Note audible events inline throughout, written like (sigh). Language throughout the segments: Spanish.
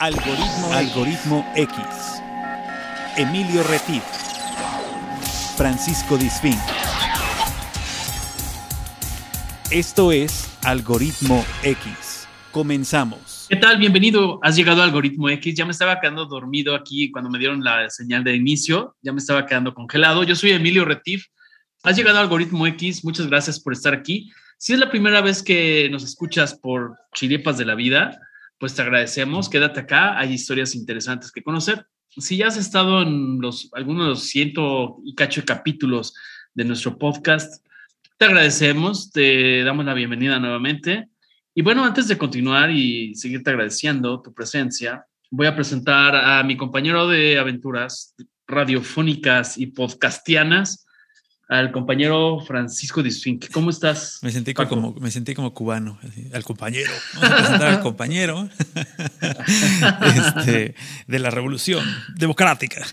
Algoritmo, Algoritmo X. Emilio Retif. Francisco Disfín. Esto es Algoritmo X. Comenzamos. ¿Qué tal? Bienvenido. Has llegado a Algoritmo X. Ya me estaba quedando dormido aquí cuando me dieron la señal de inicio. Ya me estaba quedando congelado. Yo soy Emilio Retif. Has llegado a Algoritmo X. Muchas gracias por estar aquí. Si es la primera vez que nos escuchas por Chiripas de la Vida, pues te agradecemos. Quédate acá. Hay historias interesantes que conocer. Si ya has estado en los, algunos de los ciento y cacho capítulos de nuestro podcast, te agradecemos. Te damos la bienvenida nuevamente. Y bueno, antes de continuar y seguirte agradeciendo tu presencia, voy a presentar a mi compañero de aventuras radiofónicas y podcastianas, al compañero Francisco Disfink. ¿Cómo estás? Me sentí como, me sentí como cubano, al compañero. Vamos a presentar al compañero (laughs) este, de la revolución democrática.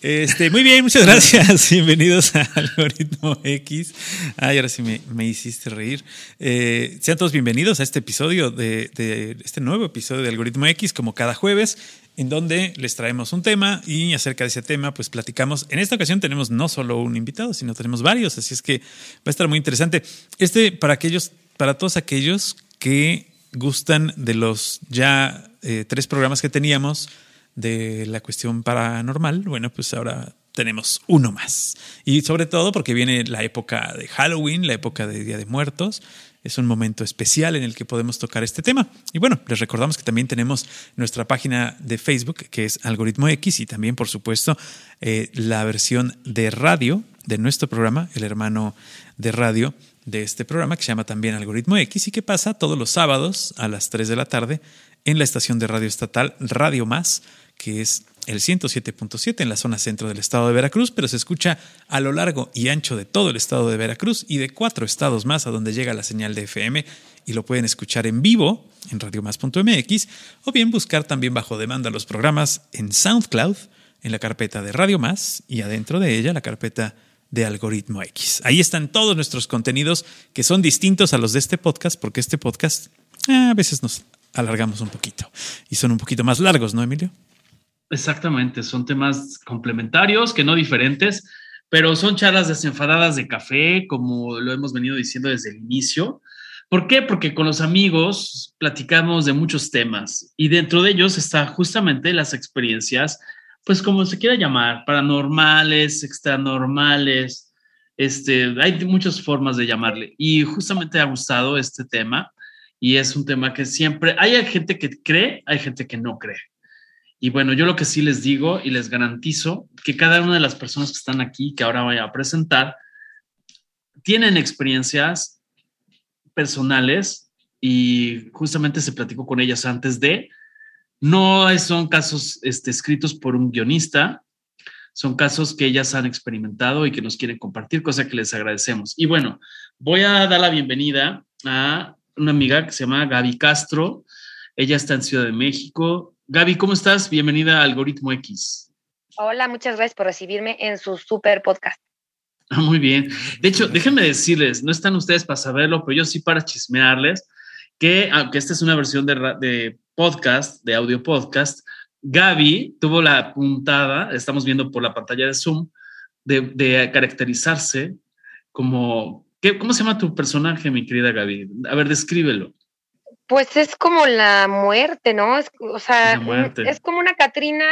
Este, muy bien, muchas gracias. Bienvenidos a Algoritmo X. Ay, ahora sí me, me hiciste reír. Eh, sean todos bienvenidos a este episodio de, de este nuevo episodio de Algoritmo X, como cada jueves en donde les traemos un tema y acerca de ese tema pues platicamos. En esta ocasión tenemos no solo un invitado, sino tenemos varios, así es que va a estar muy interesante. Este para aquellos, para todos aquellos que gustan de los ya eh, tres programas que teníamos de la cuestión paranormal, bueno, pues ahora tenemos uno más. Y sobre todo porque viene la época de Halloween, la época de Día de Muertos, es un momento especial en el que podemos tocar este tema. Y bueno, les recordamos que también tenemos nuestra página de Facebook, que es Algoritmo X, y también, por supuesto, eh, la versión de radio de nuestro programa, el hermano de radio de este programa, que se llama también Algoritmo X, y que pasa todos los sábados a las 3 de la tarde en la estación de radio estatal Radio Más, que es el 107.7 en la zona centro del estado de Veracruz, pero se escucha a lo largo y ancho de todo el estado de Veracruz y de cuatro estados más a donde llega la señal de FM y lo pueden escuchar en vivo en radiomás.mx o bien buscar también bajo demanda los programas en SoundCloud, en la carpeta de Radio Más y adentro de ella la carpeta de Algoritmo X. Ahí están todos nuestros contenidos que son distintos a los de este podcast porque este podcast eh, a veces nos alargamos un poquito y son un poquito más largos, ¿no, Emilio? Exactamente, son temas complementarios, que no diferentes, pero son charlas desenfadadas de café, como lo hemos venido diciendo desde el inicio. ¿Por qué? Porque con los amigos platicamos de muchos temas y dentro de ellos está justamente las experiencias, pues como se quiera llamar, paranormales, extranormales, este, hay muchas formas de llamarle. Y justamente ha gustado este tema y es un tema que siempre, hay gente que cree, hay gente que no cree. Y bueno, yo lo que sí les digo y les garantizo que cada una de las personas que están aquí, que ahora voy a presentar, tienen experiencias personales y justamente se platicó con ellas antes de, no son casos este, escritos por un guionista, son casos que ellas han experimentado y que nos quieren compartir, cosa que les agradecemos. Y bueno, voy a dar la bienvenida a una amiga que se llama Gaby Castro. Ella está en Ciudad de México, Gaby, ¿cómo estás? Bienvenida a Algoritmo X. Hola, muchas gracias por recibirme en su super podcast. Ah, muy bien. De hecho, déjenme decirles, no están ustedes para saberlo, pero yo sí para chismearles que, aunque esta es una versión de, podcast, de audio podcast, Gaby tuvo la puntada, estamos viendo por la pantalla de Zoom, de, caracterizarse como, ¿qué, ¿cómo se llama tu personaje, mi querida Gaby? A ver, descríbelo. Pues es como la muerte, ¿no? Es, o sea, es como una Catrina,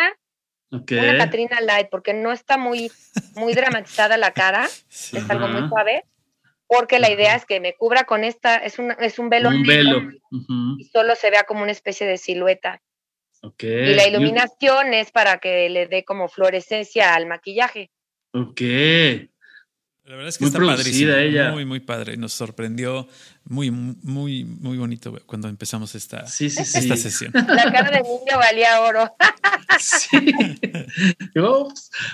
una Catrina light, porque no está muy, muy dramatizada la cara, (laughs) es algo muy suave, porque la idea es que me cubra con esta, es un, es un velo, un velo. y solo se vea como una especie de silueta. Y la iluminación es para que le dé como fluorescencia al maquillaje. Ok. La verdad es que está padrísima, ella. Muy, muy padre. Nos sorprendió muy, muy, muy bonito cuando empezamos esta, esta sesión. La cara de niño valía oro. sí.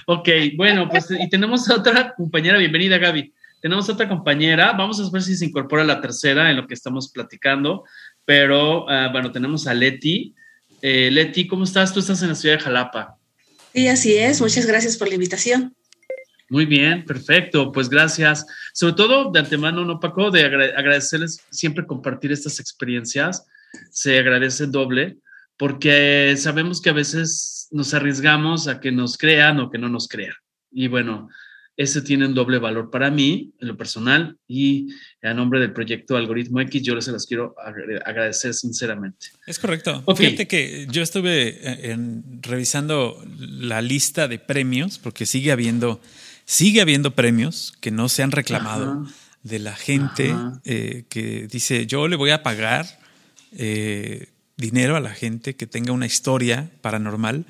Ok, bueno, pues y tenemos otra compañera. Bienvenida, Gaby. Tenemos otra compañera. Vamos a ver si se incorpora la tercera en lo que estamos platicando. Pero ah, bueno, tenemos a Leti. Eh, Leti, ¿cómo estás? Tú estás en la ciudad de Jalapa. Sí, así es. Muchas gracias por la invitación. Muy bien, perfecto. Pues gracias. Sobre todo de antemano, ¿no, Paco? De agradecerles siempre compartir estas experiencias. Se agradece doble porque sabemos que a veces nos arriesgamos a que nos crean o que no nos crean. Y bueno, ese tiene un doble valor para mí, en lo personal, y a nombre del proyecto Algoritmo X, yo se las quiero agradecer sinceramente. Es correcto. Fíjate que yo estuve eh, revisando la lista de premios, porque sigue habiendo, sigue habiendo premios que no se han reclamado de la gente eh, que dice, yo le voy a pagar eh, dinero a la gente que tenga una historia paranormal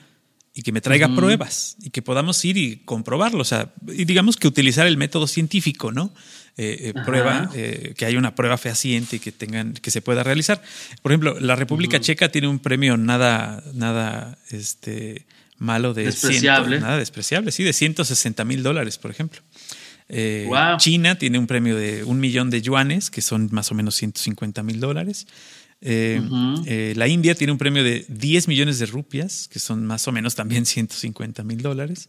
y que me traiga pruebas y que podamos ir y comprobarlo. O sea, y digamos que utilizar el método científico, ¿no? Eh, eh, prueba, eh, que haya una prueba fehaciente y que tengan, que se pueda realizar. Por ejemplo, la República Checa tiene un premio nada, nada, este, malo de despreciable. nada despreciable, sí, de 160 mil dólares, por ejemplo. China tiene un premio de un millón de yuanes, que son más o menos 150 mil dólares. Eh, eh, la India tiene un premio de 10 millones de rupias, que son más o menos también 150 mil dólares.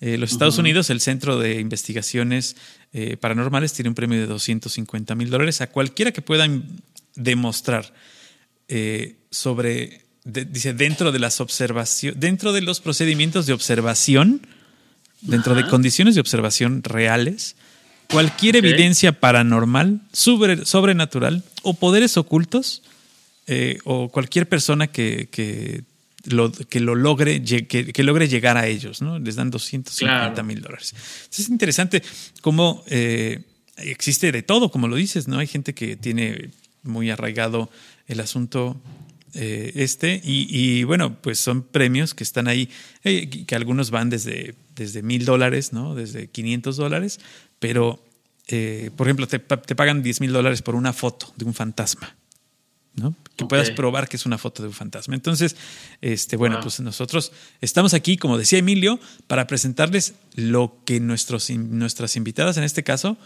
Eh, los Estados Unidos, el Centro de Investigaciones Paranormales, tiene un premio de 250 mil dólares a cualquiera que puedan demostrar sobre, dice, dentro de las observaciones, dentro de los procedimientos de observación, dentro de condiciones de observación reales, cualquier evidencia paranormal, sobrenatural o poderes ocultos eh, o cualquier persona que, que, lo, que lo logre, que, logre llegar a ellos, ¿no? Les dan 250 mil dólares. es interesante cómo eh, existe de todo, como lo dices, ¿no? Hay gente que tiene muy arraigado el asunto eh, este y, bueno, pues son premios que están ahí, que algunos van desde desde mil dólares, ¿no? Desde 500 dólares, pero, por ejemplo, te, te pagan 10 mil dólares por una foto de un fantasma. Que puedas probar que es una foto de un fantasma. Entonces, este, bueno, pues nosotros estamos aquí, como decía Emilio, para presentarles lo que nuestros, nuestras invitadas, en este caso,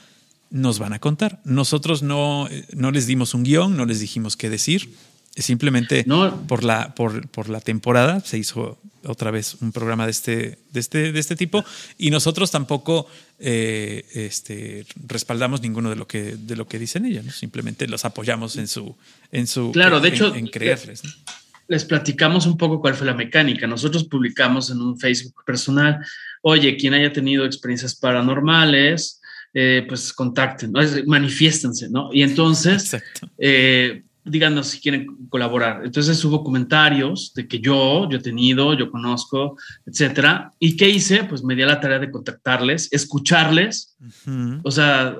nos van a contar. Nosotros no, no les dimos un guion, no les dijimos qué decir. Simplemente por, la, por, por la temporada se hizo otra vez un programa de este, de este, de este tipo y nosotros tampoco eh, este, respaldamos ninguno de lo que, de lo que dicen ellas, simplemente los apoyamos en su, en su claro, de hecho, en creerles. Les platicamos un poco cuál fue la mecánica. Nosotros publicamos en un Facebook personal, oye, quien haya tenido experiencias paranormales, eh, pues contacten, ¿no? manifiéstense, ¿no? Y entonces, (laughs) eh, díganos si quieren colaborar. Entonces hubo comentarios de que yo, yo he tenido, yo conozco, etcétera. ¿Y qué hice? Pues me di a la tarea de contactarles, escucharles, o sea,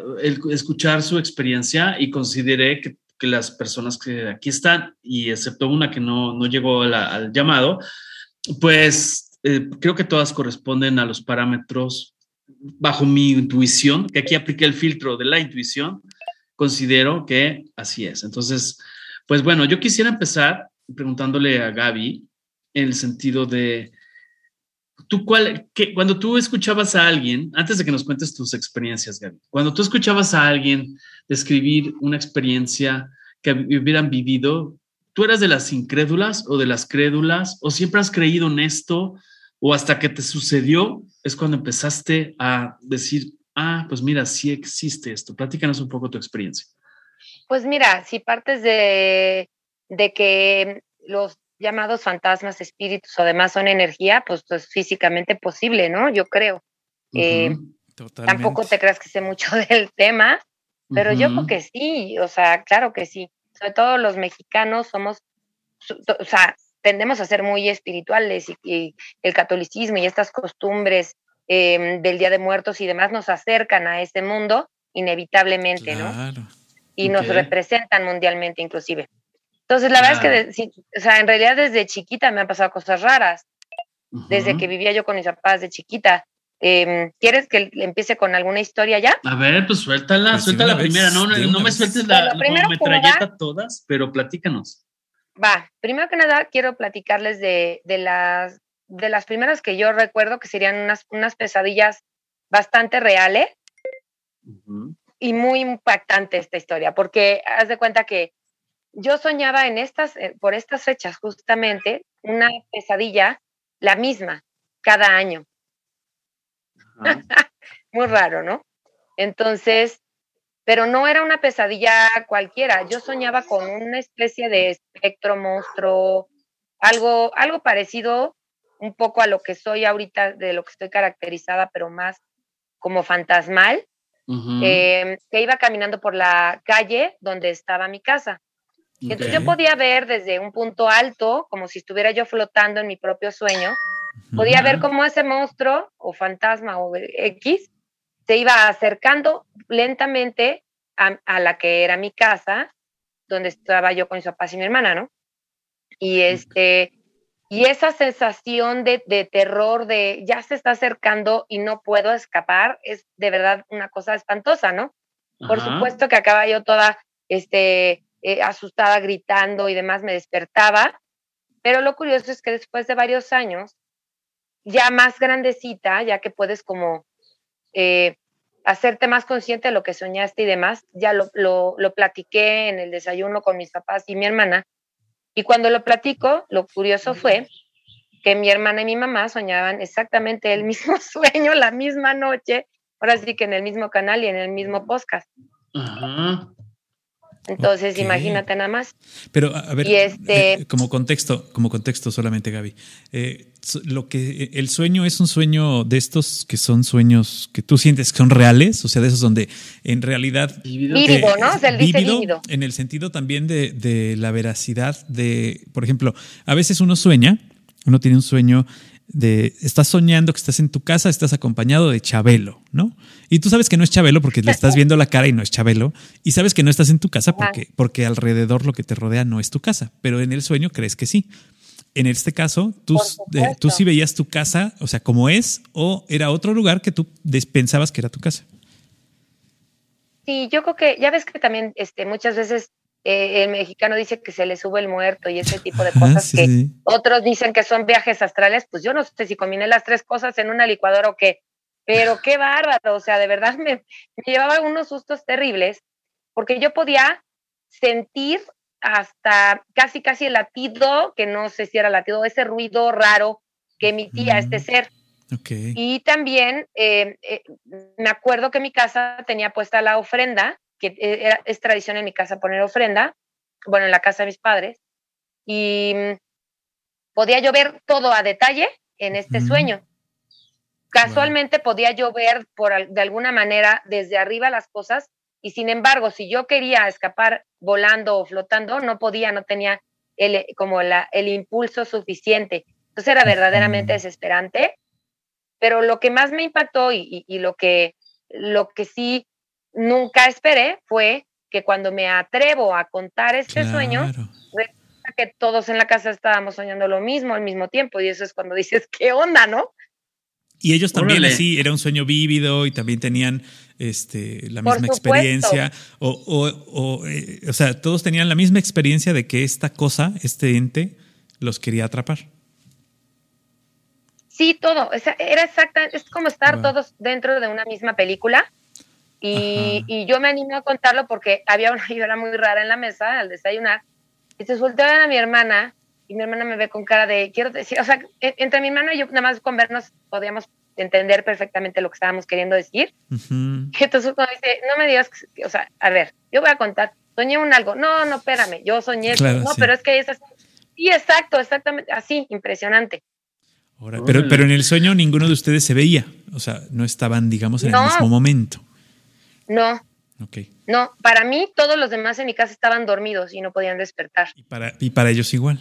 escuchar su experiencia y consideré que, las personas que aquí están, y excepto una que no, no llegó al llamado, pues eh, creo que todas corresponden a los parámetros bajo mi intuición, que aquí apliqué el filtro de la intuición, considero que así es. Entonces, pues bueno, yo quisiera empezar preguntándole a Gaby en el sentido de, ¿tú cuál, que, cuando tú escuchabas a alguien, antes de que nos cuentes tus experiencias, Gaby, cuando tú escuchabas a alguien describir una experiencia que hubieran vivido, ¿tú eras de las incrédulas o de las crédulas o siempre has creído en esto o hasta que te sucedió es cuando empezaste a decir, ah, pues mira, sí existe esto? Platícanos un poco tu experiencia. Pues mira, si partes de, que los llamados fantasmas, espíritus o demás son energía, pues es pues, físicamente posible, ¿no? Yo creo. Eh, tampoco te creas que sé mucho (laughs) del tema, pero yo creo que sí, o sea, claro que sí. Sobre todo los mexicanos somos, o sea, tendemos a ser muy espirituales y, el catolicismo y estas costumbres em, del Día de Muertos y demás nos acercan a este mundo inevitablemente, claro. ¿no? Y nos representan mundialmente inclusive. Entonces, la verdad es que, o sea, en realidad desde chiquita me han pasado cosas raras. Desde que vivía yo con mis papás de chiquita. Em, ¿Quieres que empiece con alguna historia ya? A ver, pues suéltala, pues suelta la primera. No, no, me sueltes la, metralleta todas, pero platícanos. Va, primero que nada quiero platicarles de, de, las, de las primeras que yo recuerdo que serían unas, unas pesadillas bastante reales y muy impactante esta historia, porque haz de cuenta que yo soñaba en estas, eh, por estas fechas justamente, una pesadilla, la misma, cada año. (laughs) muy raro, ¿no? Entonces, pero no era una pesadilla cualquiera, yo soñaba con una especie de espectro monstruo, algo, algo parecido un poco a lo que soy ahorita, de lo que estoy caracterizada, pero más como fantasmal, em, que iba caminando por la calle donde estaba mi casa. Entonces yo podía ver desde un punto alto, como si estuviera yo flotando en mi propio sueño, podía ver cómo ese monstruo o fantasma o X se iba acercando lentamente a, la que era mi casa, donde estaba yo con mis papás y mi hermana, ¿no? Y este, y esa sensación de, terror, de ya se está acercando y no puedo escapar, es de verdad una cosa espantosa, ¿no? Por supuesto que acaba yo toda este, eh, asustada, gritando y demás, me despertaba, pero lo curioso es que después de varios años, ya más grandecita, ya que puedes como eh, hacerte más consciente de lo que soñaste y demás, ya lo, lo, lo platiqué en el desayuno con mis papás y mi hermana, y cuando lo platico, lo curioso fue que mi hermana y mi mamá soñaban exactamente el (laughs) mismo sueño la misma noche, ahora sí que en el mismo canal y en el mismo podcast. Entonces, imagínate nada más. Pero, a ver, este eh, como contexto, como contexto solamente, Gaby. Eh, lo que el sueño es un sueño de estos que son sueños que tú sientes que son reales, o sea, de esos donde en realidad vívido, ¿no? O vívido, en el sentido también de, de la veracidad de, por ejemplo, a veces uno sueña, uno tiene un sueño de estás soñando que estás en tu casa, estás acompañado de Chabelo, ¿no? Y tú sabes que no es Chabelo porque le estás viendo la cara y no es Chabelo, y sabes que no estás en tu casa porque, porque alrededor lo que te rodea no es tu casa, pero en el sueño crees que sí. En este caso, tú, tú sí veías tu casa, o sea, como es, o era otro lugar que tú pensabas que era tu casa. Sí, yo creo que, ya ves que también este, muchas veces eh, el mexicano dice que se le sube el muerto y ese tipo de cosas que otros dicen que son viajes astrales, pues yo no sé si combiné las tres cosas en una licuadora o qué, pero qué bárbaro, o sea, de verdad me, me llevaba unos sustos terribles porque yo podía sentir hasta casi casi el latido, que no sé si era latido, ese ruido raro que emitía este ser. Y también eh, eh, me acuerdo que mi casa tenía puesta la ofrenda que e, era, es tradición en mi casa poner ofrenda, bueno, en la casa de mis padres, y mm, podía yo ver todo a detalle en este sueño. Casualmente podía yo ver por, de alguna manera desde arriba las cosas y sin embargo, si yo quería escapar volando o flotando, no podía, no tenía el, como la, el impulso suficiente. Entonces era verdaderamente desesperante. Pero lo que más me impactó y, y, lo, que, lo que sí nunca esperé fue que cuando me atrevo a contar este sueño, resulta que todos en la casa estábamos soñando lo mismo al mismo tiempo y eso es cuando dices, (laughs) ¿qué onda, no? Y ellos también así, era un sueño vívido y también tenían este, la misma experiencia. O, o, o, eh, o sea, todos tenían la misma experiencia de que esta cosa, este ente, los quería atrapar. Sí, todo. Era exacta, es como estar todos dentro de una misma película y, yo me animo a contarlo porque había una (laughs) llora muy rara en la mesa al desayunar. Y se volteaban a mi hermana y mi hermana me ve con cara de, quiero decir, o sea, e, entre mi hermana y yo nada más con vernos podíamos entender perfectamente lo que estábamos queriendo decir. Y entonces cuando dice, no me digas, o sea, a ver, yo voy a contar, soñé un algo, no, no, espérame, yo soñé, no, pero es que es así. Sí, exacto, exactamente, así, impresionante. pero, pero en el sueño ninguno de ustedes se veía, o sea, no estaban, digamos, en el mismo momento. No. No, para mí todos los demás en mi casa estaban dormidos y no podían despertar. ¿Y para, y para ellos igual?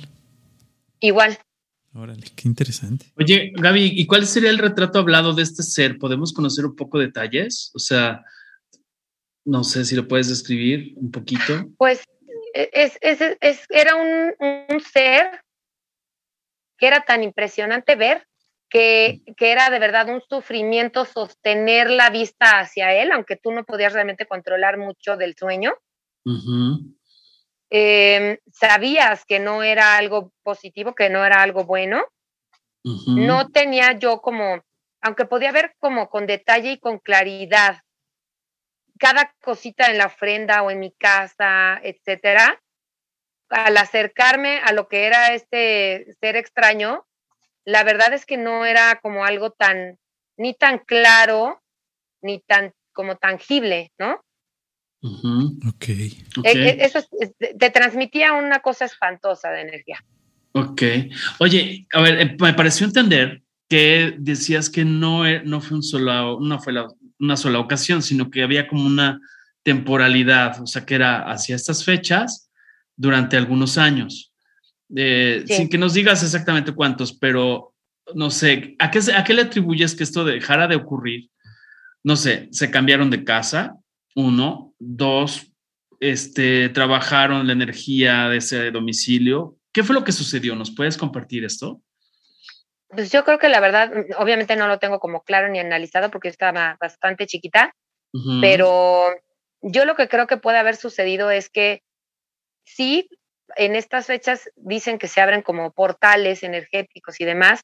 Igual. Órale, qué interesante. Oye, Gaby, ¿y cuál sería el retrato hablado de este ser? ¿Podemos conocer un poco detalles? O sea, no sé si lo puedes describir un poquito. Pues e, es, es, era un, un, ser que era tan impresionante ver que, era de verdad un sufrimiento sostener la vista hacia él, aunque tú no podías realmente controlar mucho del sueño. Em, sabías que no era algo positivo, que no era algo bueno. No tenía yo como, aunque podía ver como con detalle y con claridad cada cosita en la ofrenda o en mi casa, etcétera, al acercarme a lo que era este ser extraño, la verdad es que no era como algo tan, ni tan claro, ni tan como tangible, ¿no? Ok. E, e, eso te transmitía una cosa espantosa de energía. Ok. Oye, a ver, eh, me pareció entender que decías que no, no fue, un solo, no fue una sola ocasión, sino que había como una temporalidad, o sea, que era hacia estas fechas durante algunos años. Eh, sin que nos digas exactamente cuántos, pero no sé, ¿a qué, ¿a qué le atribuyes que esto dejara de ocurrir? No sé, se cambiaron de casa, uno, dos, este, trabajaron la energía de ese domicilio. ¿Qué fue lo que sucedió? ¿Nos puedes compartir esto? Pues yo creo que la verdad, obviamente no lo tengo como claro ni analizado porque estaba bastante chiquita, pero yo lo que creo que puede haber sucedido es que sí, en estas fechas dicen que se abren como portales energéticos y demás,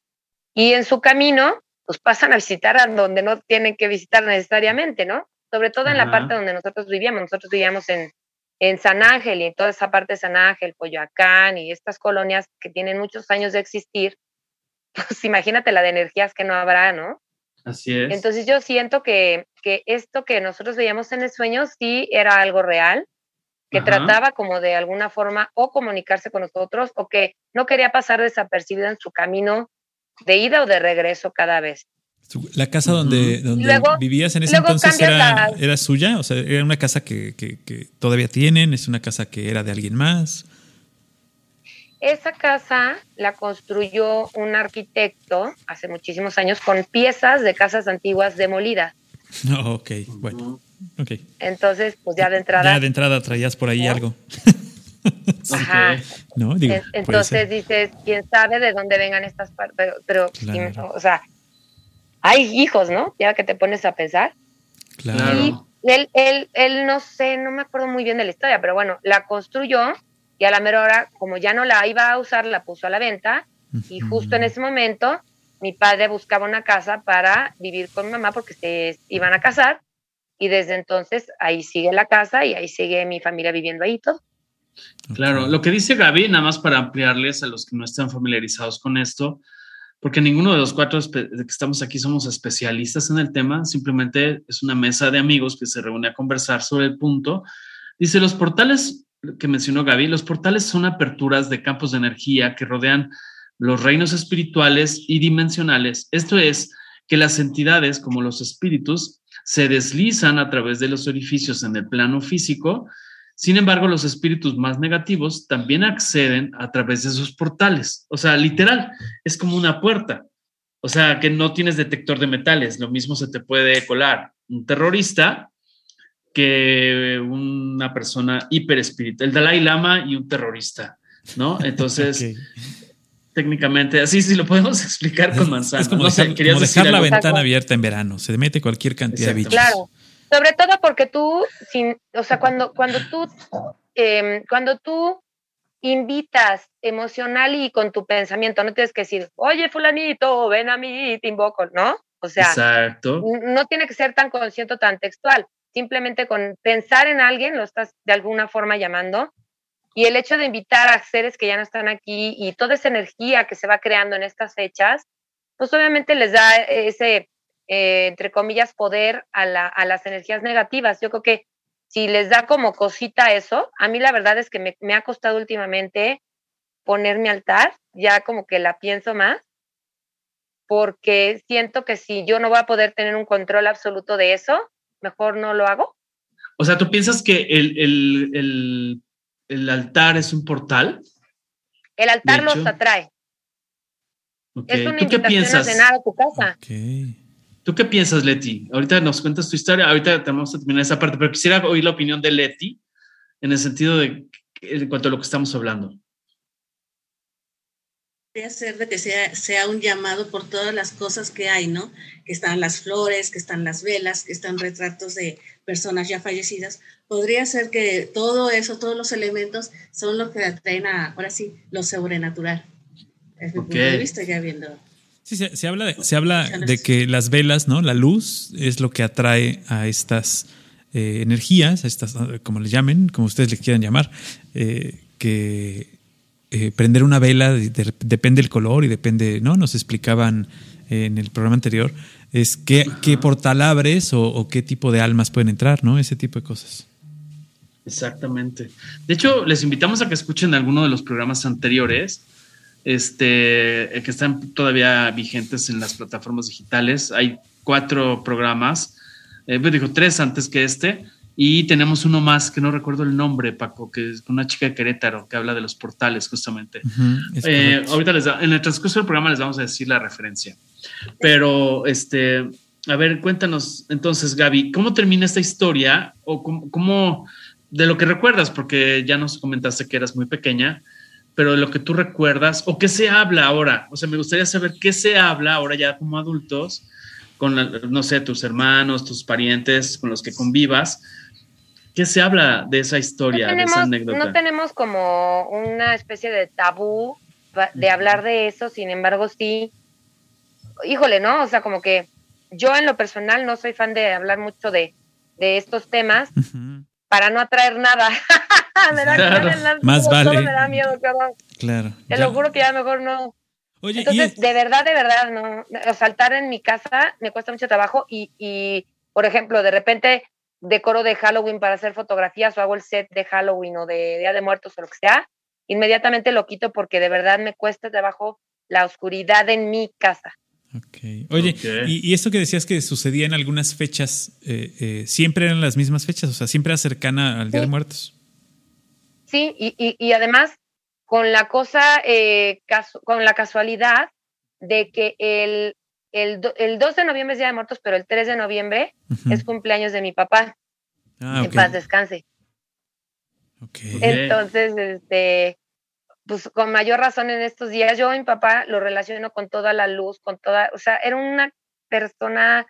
y en su camino, pues pasan a visitar a donde no tienen que visitar necesariamente, ¿no? Sobre todo en la parte donde nosotros vivíamos. Nosotros vivíamos en, en San Ángel y en toda esa parte de San Ángel, Coyoacán y estas colonias que tienen muchos años de existir, (laughs) pues imagínate la de energías que no habrá, ¿no? Así es. Entonces yo siento que, que esto que nosotros veíamos en el sueño sí era algo real, que trataba como de alguna forma o comunicarse con nosotros o que no quería pasar desapercibido en su camino de ida o de regreso cada vez. La casa donde, donde vivías en ese entonces era, era, suya, o sea, era una casa que, que, todavía tienen, es una casa que era de alguien más. Esa casa la construyó un arquitecto hace muchísimos años con piezas de casas antiguas demolidas. No, (laughs) ok, bueno. Okay. Entonces, pues ya de entrada. Ya de entrada traías por ahí algo. (laughs) Ajá. No, digo, Entonces dices, quién sabe de dónde vengan estas partes, pero, o sea, hay hijos, ¿no? Ya que te pones a pensar. Claro. Y él, él, él, no sé, no me acuerdo muy bien de la historia, pero bueno, la construyó y a la mera hora, como ya no la iba a usar, la puso a la venta y justo en ese momento mi padre buscaba una casa para vivir con mi mamá porque se iban a casar y desde entonces ahí sigue la casa y ahí sigue mi familia viviendo ahí todo. Claro, lo que dice Gaby, nada más para ampliarles a los que no están familiarizados con esto, porque ninguno de los cuatro que estamos aquí somos especialistas en el tema, simplemente es una mesa de amigos que se reúne a conversar sobre el punto. Dice, los portales que mencionó Gaby, los portales son aperturas de campos de energía que rodean los reinos espirituales y dimensionales. Esto es, que las entidades como los espíritus se deslizan a través de los orificios en el plano físico. Sin embargo, los espíritus más negativos también acceden a través de esos portales. O sea, literal, es como una puerta. O sea, que no tienes detector de metales. Lo mismo se te puede colar un terrorista que una persona hiper espiritual, el Dalai Lama y un terrorista, ¿no? Entonces, (laughs) técnicamente, así sí lo podemos (laughs) explicar con manzanas. Es como, (laughs) dejar, la ventana abierta en verano, se mete cualquier cantidad de bichos. Claro, sobre todo porque tú, sin, o sea, cuando, cuando tú, em, cuando tú invitas emocional y con tu pensamiento, no tienes que decir, oye, fulanito, ven a mí, te invoco, ¿no? O sea, Exacto. no tiene que ser tan consciente, tan textual. Simplemente con pensar en alguien, lo estás de alguna forma llamando y el hecho de invitar a seres que ya no están aquí y toda esa energía que se va creando en estas fechas, pues obviamente les da ese, eh, entre comillas, poder a, las energías negativas. Yo creo que si les da como cosita eso, a mí la verdad es que me, me ha costado últimamente poner mi altar, ya como que la pienso más, porque siento que si yo no voy a poder tener un control absoluto de eso, mejor no lo hago. O sea, ¿tú piensas que el el altar es un portal. El altar los atrae. Es una invitación a cenar a tu casa. ¿Tú qué piensas, Leti? Ahorita nos cuentas tu historia, ahorita vamos a terminar esa parte, pero quisiera oír la opinión de Leti en el sentido de en cuanto a lo que estamos hablando. Hacer de que sea, sea un llamado por todas las cosas que hay, ¿no? Que están las flores, que están las velas, que están retratos de personas ya fallecidas, podría ser que todo eso, todos los elementos son los que atraen a, ahora sí, lo sobrenatural. Es mi punto de vista ya viendo. Sí, se, habla, de, se habla de que las velas, ¿no? La luz es lo que atrae a estas eh, energías, a estas, como le llamen, como ustedes le quieran llamar, eh, que eh, prender una vela depende del color y depende, ¿no? Nos explicaban en el programa anterior, es qué, qué portal abres o, qué tipo de almas pueden entrar, ¿no? Ese tipo de cosas. Exactamente. De hecho, les invitamos a que escuchen alguno de los programas anteriores, este, que están todavía vigentes en las plataformas digitales. Hay cuatro programas, eh, pues dijo tres antes que este, y tenemos uno más que no recuerdo el nombre, Paco, que es una chica de Querétaro que habla de los portales, justamente. Eh, ahorita les en el transcurso del programa les vamos a decir la referencia. Pero, este, a ver, cuéntanos entonces, Gaby, ¿cómo termina esta historia? O cómo, de lo que recuerdas, porque ya nos comentaste que eras muy pequeña, pero de lo que tú recuerdas, o qué se habla ahora. O sea, me gustaría saber qué se habla ahora ya como adultos, con, no sé, tus hermanos, tus parientes, con los que convivas ¿Qué se habla de esa historia, de esa anécdota? No tenemos como una especie de tabú de hablar de eso, sin embargo, sí, híjole, ¿no? O sea, como que yo en lo personal no soy fan de hablar mucho de, estos temas para no atraer nada. (laughs) me da, claro. Más vale. Me da miedo, Claro. Te lo juro que ya mejor no. Oye, Entonces, de verdad, de verdad, no. Saltar en mi casa me cuesta mucho trabajo y, y, por ejemplo, de repente decoro de Halloween para hacer fotografías o hago el set de Halloween o de Día de Muertos o lo que sea, inmediatamente lo quito porque de verdad me cuesta trabajo la oscuridad en mi casa. Ok. Oye, Y, esto que decías que sucedía en algunas fechas, eh, eh, ¿siempre eran las mismas fechas? O sea, ¿siempre era cercana al Día de Muertos? Sí, y, y, además con la cosa, eh, con la casualidad de que el el, el 2 de noviembre es Día de Muertos, pero el 3 de noviembre es cumpleaños de mi papá. Ah, en paz descanse. Entonces, este, pues con mayor razón en estos días, yo mi papá lo relaciono con toda la luz, con toda, o sea, era una persona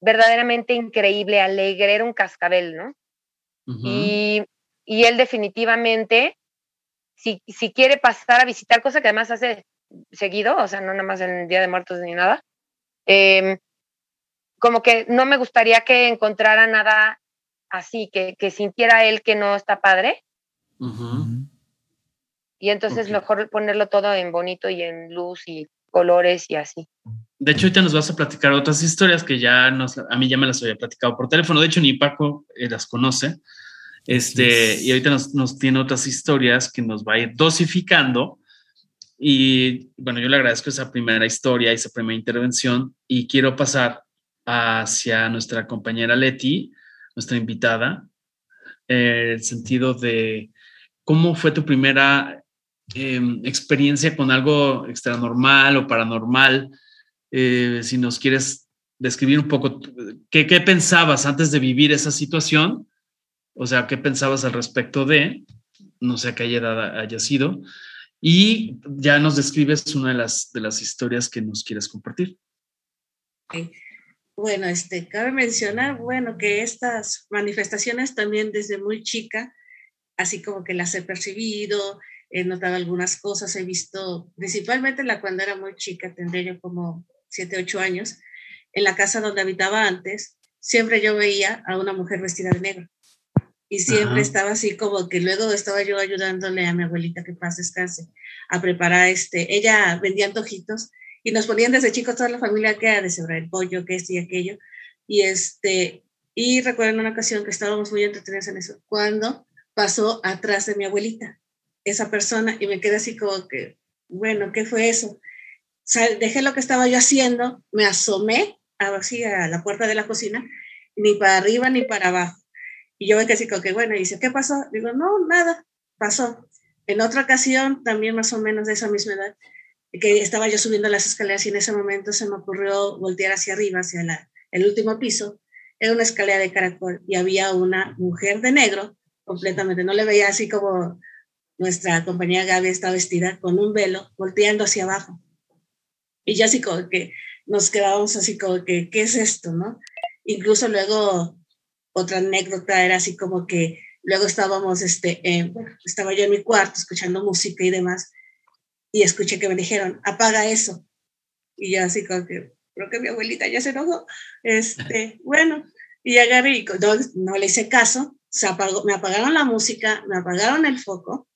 verdaderamente increíble, alegre, era un cascabel, ¿no? y, y, él definitivamente, si, si quiere pasar a visitar, cosa que además hace seguido, o sea, no nada más en el Día de Muertos ni nada, Em, como que no me gustaría que encontrara nada así, que, sintiera él que no está padre. Y entonces mejor ponerlo todo en bonito y en luz y colores y así. De hecho, ahorita nos vas a platicar otras historias que ya nos, a mí ya me las había platicado por teléfono. De hecho, ni Paco eh, las conoce. Este, y ahorita nos, nos, tiene otras historias que nos va a ir dosificando y bueno, yo le agradezco esa primera historia, esa primera intervención y quiero pasar hacia nuestra compañera Leti, nuestra invitada, el sentido de cómo fue tu primera em, experiencia con algo extranormal o paranormal. Eh, si nos quieres describir un poco, ¿qué, ¿qué pensabas antes de vivir esa situación? O sea, ¿qué pensabas al respecto de, no sé a qué edad haya sido, y ya nos describes una de las, de las historias que nos quieres compartir. Bueno, este, cabe mencionar, bueno, que estas manifestaciones también desde muy chica, así como que las he percibido, he notado algunas cosas, he visto, principalmente la cuando era muy chica, tendría yo como 7, 8 años, en la casa donde habitaba antes, siempre yo veía a una mujer vestida de negro y siempre estaba así como que luego estaba yo ayudándole a mi abuelita que paz descanse a preparar este, ella vendía antojitos y nos ponían desde chicos toda la familia que a deshebrar el pollo, que esto y aquello. Y este, y recuerdo en una ocasión que estábamos muy entretenidos en eso, cuando pasó atrás de mi abuelita esa persona y me quedé así como que, bueno, ¿qué fue eso? dejé lo que estaba yo haciendo, me asomé así a la puerta de la cocina, ni para arriba ni para abajo y yo me quedé así como que, bueno, y dice, ¿qué pasó? Digo, no, nada, pasó. En otra ocasión, también más o menos de esa misma edad, que estaba yo subiendo las escaleras y en ese momento se me ocurrió voltear hacia arriba, hacia la, el último piso. Era una escalera de caracol y había una mujer de negro completamente. No le veía así como nuestra compañera Gaby está vestida con un velo volteando hacia abajo. Y ya así como que nos quedábamos así como que, ¿qué es esto? ¿No? Incluso luego otra anécdota era así como que luego estábamos, este, estaba yo en mi cuarto escuchando música y demás, y escuché que me dijeron, apaga eso. Y yo así como que, creo que mi abuelita ya se enojó. Este, (laughs) bueno, y agarré y no, no, le hice caso, se apagó, me apagaron la música, me apagaron el foco,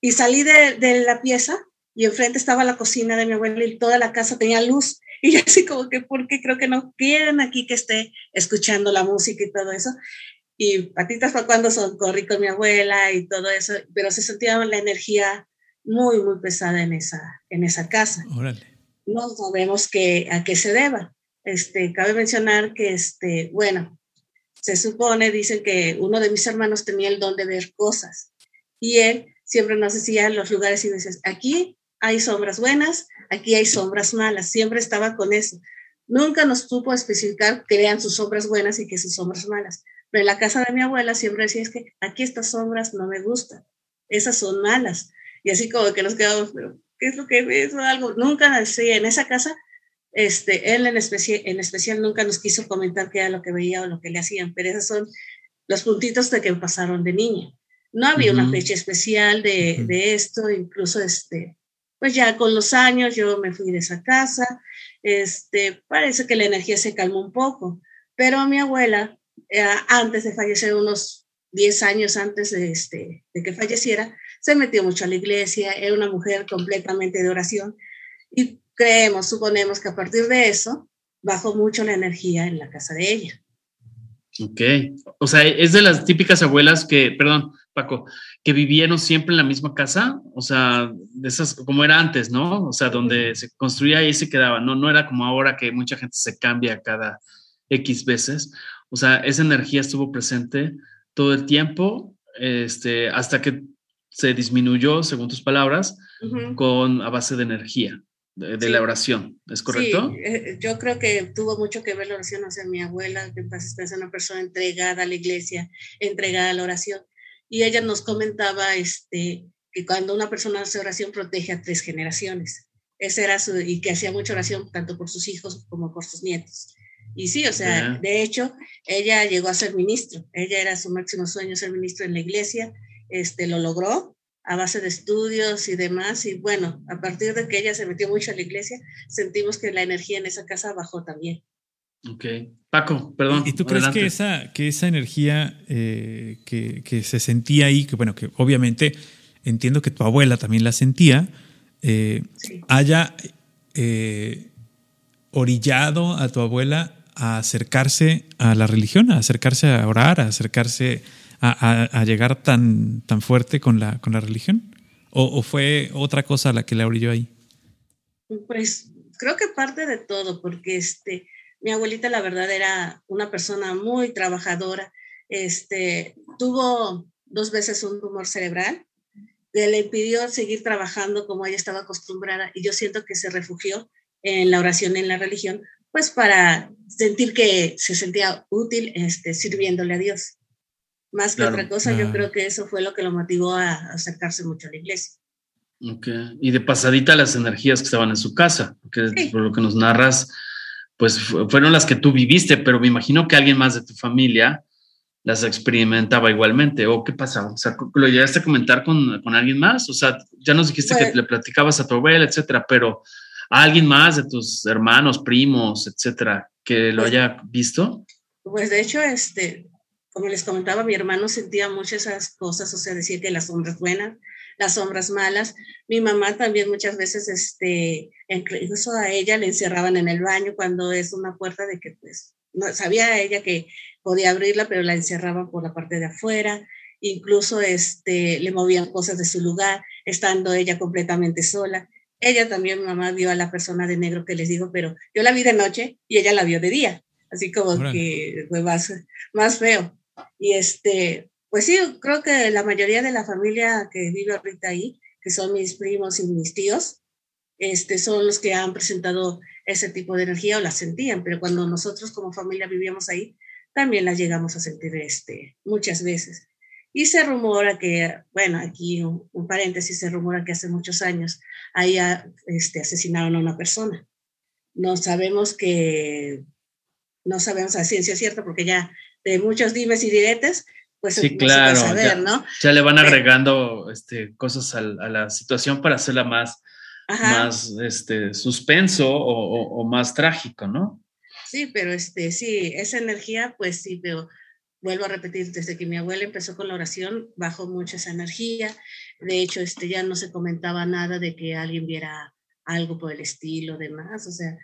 y salí de, de la pieza y enfrente estaba la cocina de mi abuela y toda la casa tenía luz. (laughs) Y yo así como que, porque creo que no quieren aquí que esté escuchando la música y todo eso. Y patitas para cuando son, corrí con mi abuela y todo eso, pero se sentía la energía muy, muy pesada en esa, en esa casa. No sabemos qué, a qué se deba. Este, cabe mencionar que, este, bueno, se supone, dicen que uno de mis hermanos tenía el don de ver cosas y él siempre nos decía los lugares y dices, aquí hay sombras buenas, aquí hay sombras malas, siempre estaba con eso. Nunca nos supo especificar que vean sus sombras buenas y que sus sombras malas. Pero en la casa de mi abuela siempre decía, es que aquí estas sombras no me gustan, esas son malas. Y así como que nos quedamos, pero ¿qué es lo que ves o algo? Nunca decía, en esa casa, este, él en especial, en especial nunca nos quiso comentar qué era lo que veía o lo que le hacían, pero esos son los puntitos de que pasaron de niña. No había una fecha especial de, de, esto, incluso este, pues ya con los años yo me fui de esa casa, este, parece que la energía se calmó un poco, pero mi abuela, eh, antes de fallecer, unos 10 años antes de, este, de que falleciera, se metió mucho a la iglesia, era una mujer completamente de oración y creemos, suponemos que a partir de eso bajó mucho la energía en la casa de ella. Ok, o sea, es de las típicas abuelas que, perdón, Paco, que vivieron siempre en la misma casa, o sea, de esas, como era antes, ¿no? O sea, donde se construía y se quedaba, no, no era como ahora que mucha gente se cambia cada X veces, o sea, esa energía estuvo presente todo el tiempo, este, hasta que se disminuyó, según tus palabras, con a base de energía, de, la oración, ¿es correcto? Sí, eh, yo creo que tuvo mucho que ver la oración, o sea, mi abuela, que es una persona entregada a la iglesia, entregada a la oración, y ella nos comentaba este, que cuando una persona hace oración protege a tres generaciones. Ese era su, y que hacía mucha oración tanto por sus hijos como por sus nietos. Y sí, o sea, de hecho, ella llegó a ser ministro. Ella era su máximo sueño ser ministro en la iglesia. Este, lo logró a base de estudios y demás. Y bueno, a partir de que ella se metió mucho a la iglesia, sentimos que la energía en esa casa bajó también. Ok. Paco, perdón. ¿Y tú crees que esa, que esa energía eh, que, se sentía ahí, que bueno, que obviamente entiendo que tu abuela también la sentía, eh, haya eh, orillado a tu abuela a acercarse a la religión, a acercarse a orar, a acercarse a, llegar tan, tan fuerte con la, con la religión? ¿O, ¿O, fue otra cosa la que la orilló ahí? Pues creo que parte de todo, porque este, mi abuelita, la verdad, era una persona muy trabajadora. Este, tuvo dos veces un tumor cerebral que le impidió seguir trabajando como ella estaba acostumbrada y yo siento que se refugió en la oración en la religión, pues para sentir que se sentía útil este, sirviéndole a Dios. Más que otra cosa, yo creo que eso fue lo que lo motivó a acercarse mucho a la iglesia. Okay. Y de pasadita las energías que estaban en su casa, porque por lo que nos narras, pues fueron las que tú viviste, pero me imagino que alguien más de tu familia las experimentaba igualmente. ¿O qué pasaba? O sea, ¿lo llegaste a comentar con, con alguien más? O sea, ya nos dijiste que pues le platicabas a tu abuela, etcétera, pero ¿a alguien más de tus hermanos, primos, etcétera, que lo pues haya visto? Pues de hecho, este, como les comentaba, mi hermano sentía muchas esas cosas, o sea, decía que las sombras buenas, las sombras malas. Mi mamá también muchas veces, este, incluso a ella le encerraban en el baño cuando es una puerta de que, pues, no, sabía ella que podía abrirla, pero la encerraban por la parte de afuera. Incluso, este, le movían cosas de su lugar, estando ella completamente sola. Ella también, mi mamá, vio a la persona de negro que les digo, pero yo la vi de noche y ella la vio de día. Así como que fue más, más feo. Y este, pues sí, creo que la mayoría de la familia que vive ahorita ahí, que son mis primos y mis tíos, este, son los que han presentado ese tipo de energía o la sentían, pero cuando nosotros como familia vivíamos ahí, también la llegamos a sentir este, muchas veces. Y se rumora que, bueno, aquí un, paréntesis, se rumora que hace muchos años ahí este, asesinaron a una persona. No sabemos que, no sabemos a ciencia cierta porque ya de muchos dimes y diretes, pues sí, claro, ya, le van agregando este, cosas a, la situación para hacerla más, más este, suspenso o, más trágico, ¿no? Sí, pero este, sí, esa energía, pues sí, pero vuelvo a repetir, desde que mi abuela empezó con la oración, bajó mucho esa energía. De hecho, este, ya no se comentaba nada de que alguien viera algo por el estilo, demás. O sea,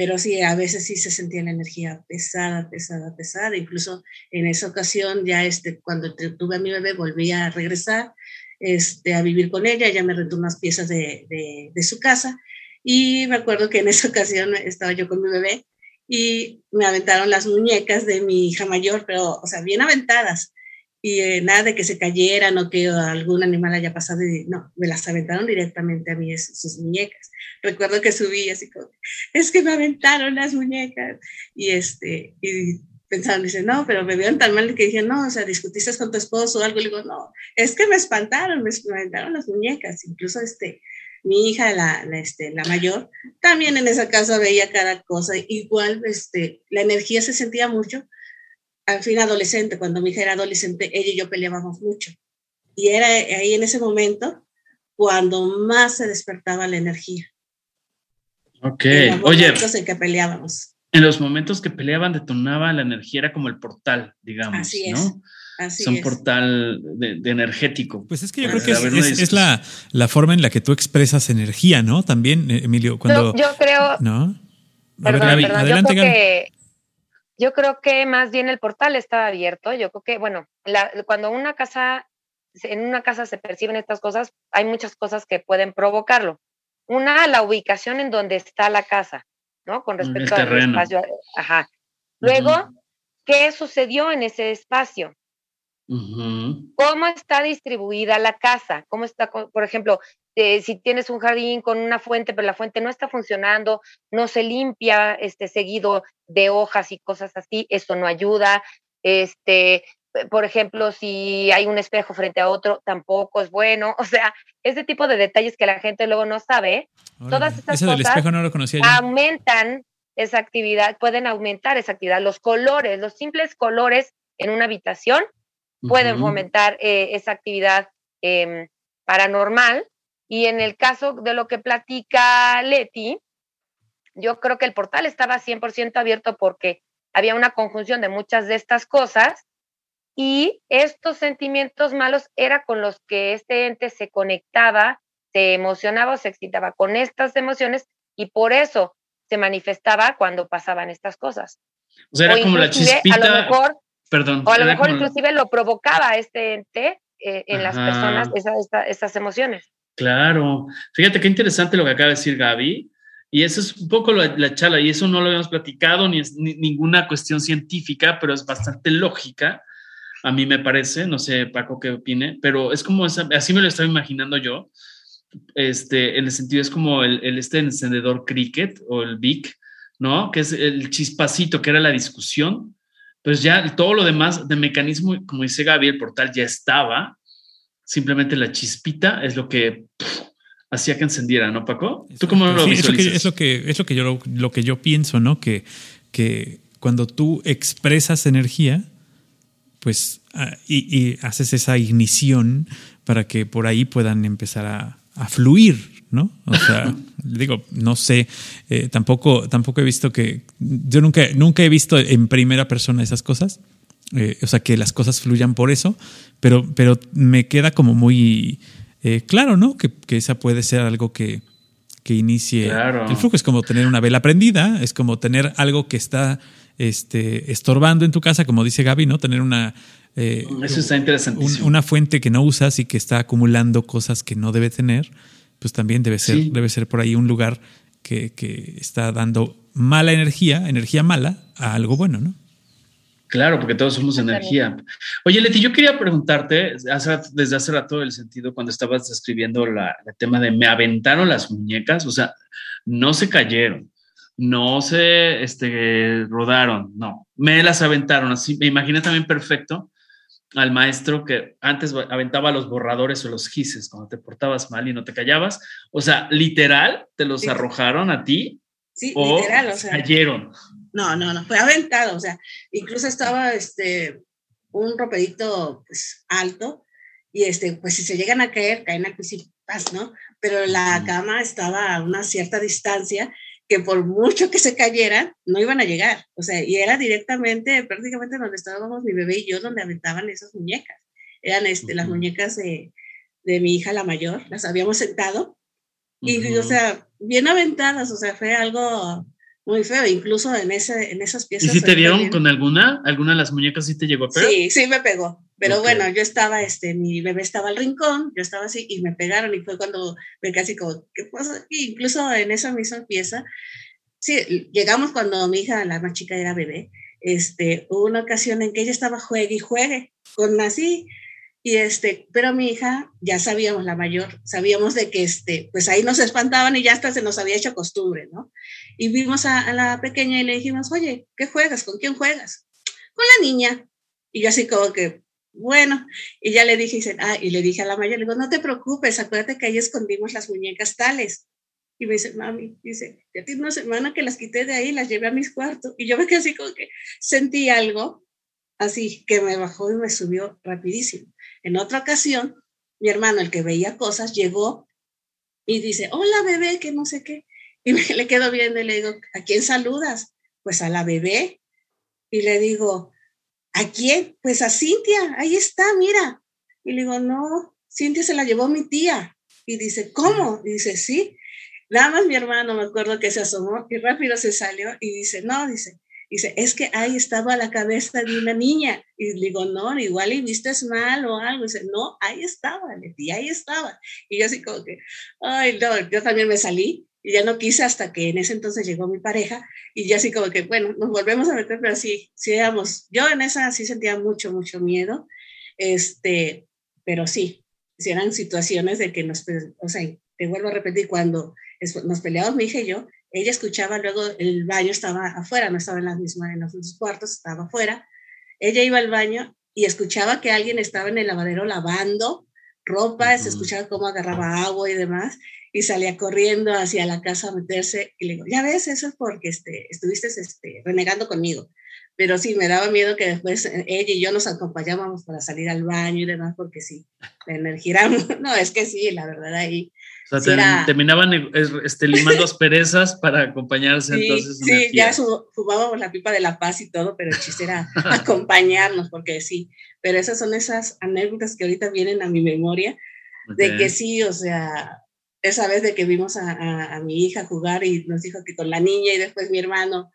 pero sí, a veces sí se sentía la energía pesada, pesada, pesada. Incluso en esa ocasión, ya este, cuando tuve a mi bebé, volví a regresar este, a vivir con ella, ella me rentó unas piezas de, de, su casa y me acuerdo que en esa (laughs) ocasión estaba yo con mi bebé y me aventaron las muñecas de mi hija mayor, pero, o sea, bien aventadas. Y eh, nada de que se cayeran o que algún animal haya pasado. Y, no, me las aventaron directamente a mí, sus muñecas. Recuerdo que subí así como, es que me aventaron las muñecas. Y, este, y pensaban, dice, no, pero me vieron tan mal que dije, no, o sea, discutiste con tu esposo o algo, le digo, no, es que me espantaron, me espantaron las muñecas, incluso este, mi hija, la, la, este, la mayor, también en esa casa veía cada cosa, igual este, la energía se sentía mucho, al fin adolescente, cuando mi hija era adolescente, ella y yo peleábamos mucho, y era ahí en ese momento cuando más se despertaba la energía. Ok, oye. En que peleábamos en los momentos que peleaban detonaba la energía, era como el portal, digamos, Así es. ¿no? Así Son portal de, energético. Pues es que yo creo que es, la, la, forma en la que tú expresas energía, ¿no? También, eh, Emilio, cuando... Yo, creo... ¿No? Perdón, adelante, yo creo, que, yo creo que más bien el portal estaba abierto. Yo creo que, bueno, cuando una casa, en una casa se perciben estas cosas, hay muchas cosas que pueden provocarlo. Una, la ubicación en donde está la casa. ¿no? Con respecto al espacio. Ajá. Luego, ¿qué sucedió en ese espacio? ¿Cómo está distribuida la casa? ¿Cómo está, por ejemplo, eh, si tienes un jardín con una fuente, pero la fuente no está funcionando, no se limpia este, seguido de hojas y cosas así, eso no ayuda. Este, por ejemplo, si hay un espejo frente a otro, tampoco es bueno. (laughs) O sea, ese tipo de detalles que la gente luego no sabe, todas estas cosas aumentan esa actividad, pueden aumentar esa actividad. Los colores, los simples colores en una habitación pueden fomentar eh, esa actividad em, paranormal. Y en el caso de lo que platica Leti, yo creo que el portal estaba 100% abierto porque había una conjunción de muchas de estas cosas y estos sentimientos malos era con los que este ente se conectaba, se emocionaba o se excitaba con estas emociones y por eso se manifestaba cuando pasaban estas cosas. O sea, era como la chispita. A lo mejor, perdón. O a lo mejor inclusive lo provocaba este ente eh, en las personas esas emociones. Claro. Fíjate qué interesante lo que acaba de decir Gaby. Y eso es un poco la, la charla, y eso no lo habíamos platicado, ni es ninguna cuestión científica, pero es bastante lógica a mí me parece, no sé Paco qué opine, pero es como, así me lo estaba imaginando yo, este, en el sentido es como el, este encendedor cricket o el BIC, ¿no? Que es el chispacito que era la discusión, pues ya todo lo demás de mecanismo, como dice Gaby, el portal ya estaba, simplemente la chispita es lo que hacía que encendiera, ¿no, Paco? ¿Tú cómo lo sí, Es lo que, es lo que, yo, lo que yo pienso, ¿no? Que, que cuando tú expresas energía, pues, ah, y, haces esa ignición para que por ahí puedan empezar a, fluir, ¿no? O sea, (laughs) digo, no sé, eh, tampoco, tampoco he visto que, yo nunca, nunca he visto en primera persona esas cosas, eh, o sea, que las cosas fluyan por eso, pero, pero me queda como muy eh, claro, ¿no? Que, esa puede ser algo que, que inicie el flujo. Es como tener una vela prendida, es como tener algo que está este, estorbando en tu casa, como dice Gaby, ¿no? Tener una... Eh, Eso está interesantísimo. una fuente que no usas y que está acumulando cosas que no debe tener, pues también debe ser, debe ser por ahí un lugar que, está dando mala energía, energía mala, a algo bueno, ¿no? Claro, porque todos somos energía. Oye, Leti, yo quería preguntarte, desde hace rato el sentido cuando estabas describiendo la, el tema de me aventaron las muñecas, o sea, no se cayeron, no se este, rodaron, no, me las aventaron. Así me imaginé también perfecto al maestro que antes aventaba los borradores o los gises cuando te portabas mal y no te callabas. O sea, literal, te los arrojaron a ti. Sí, literal, o sea. Cayeron. No, no, no, fue aventado, o sea, incluso estaba este, un ropedito pues, alto y este, pues si se llegan a caer, caen a paz, ¿no? Pero la cama estaba a una cierta distancia que por mucho que se cayeran, no iban a llegar. O sea, y era directamente, prácticamente donde estábamos mi bebé y yo, donde aventaban esas muñecas. Eran este, las muñecas de, de, mi hija la mayor, las habíamos sentado. Y, o sea, bien aventadas, o sea, fue algo muy feo, incluso en, ese, en esas piezas. ¿Y si te dieron con alguna? ¿Alguna de las muñecas sí te llegó a pegar? Sí, sí me pegó. Pero bueno, yo estaba, este, mi bebé estaba al rincón, yo estaba así y me pegaron y fue cuando me casi como, ¿qué pasa aquí? Incluso en esa misma pieza, sí, llegamos cuando mi hija, la más chica, era bebé, este, hubo una ocasión en que ella estaba juegue y juegue con así, y este, pero mi hija, ya sabíamos, la mayor, sabíamos de que este, pues ahí nos espantaban y ya hasta se nos había hecho costumbre, ¿no? Y vimos a, a la pequeña y le dijimos, oye, ¿qué juegas? ¿Con quién juegas? Con la niña. Y yo así como que, bueno, y ya le dije, y, ah, y le dije a la mayor, le digo, no te preocupes, acuérdate que ahí escondimos las muñecas tales. Y me dice, mami, dice, ya tiene una semana que las quité de ahí las llevé a mis cuartos. Y yo me quedé así como que sentí algo así que me bajó y me subió rapidísimo. En otra ocasión, mi hermano, el que veía cosas, llegó y dice, hola bebé, que no sé qué. Y me le quedo viendo y le digo, ¿a quién saludas? Pues a la bebé. Y le digo, ¿A quién? Pues a Cintia, ahí está, mira. Y le digo, no, Cintia se la llevó mi tía. Y dice, ¿cómo? Y dice, sí. Nada más mi hermano, me acuerdo que se asomó y rápido se salió y dice, no, dice, dice, es que ahí estaba la cabeza de una niña. Y le digo, no, igual y viste mal o algo. Y dice, no, ahí estaba, Leti, ahí estaba. Y yo así como que, ay, no, yo también me salí y ya no quise hasta que en ese entonces llegó mi pareja y ya así como que, bueno, nos volvemos a meter, pero sí, sí, digamos, yo en esa sí sentía mucho, mucho miedo, este, pero sí, si eran situaciones de que nos, o sea, te vuelvo a repetir, cuando nos peleamos mi hija y yo, ella escuchaba luego el baño estaba afuera, no estaba en la misma, en los cuartos, estaba afuera, ella iba al baño y escuchaba que alguien estaba en el lavadero lavando ropa, se escuchaba cómo agarraba agua y demás, y salía corriendo hacia la casa a meterse y le digo, ya ves, eso es porque este, estuviste este, renegando conmigo. Pero sí, me daba miedo que después eh, ella y yo nos acompañábamos para salir al baño y demás, porque sí, la energía, no, es que sí, la verdad ahí. O sea, terminaban este, limando (laughs) asperezas para acompañarse sí, entonces. Sí, ya fumábamos la pipa de la paz y todo, pero el chiste era acompañarnos, porque sí, pero esas son esas anécdotas que ahorita vienen a mi memoria, de que sí, o sea, esa vez de que vimos a, mi hija jugar y nos dijo que con la niña y después mi hermano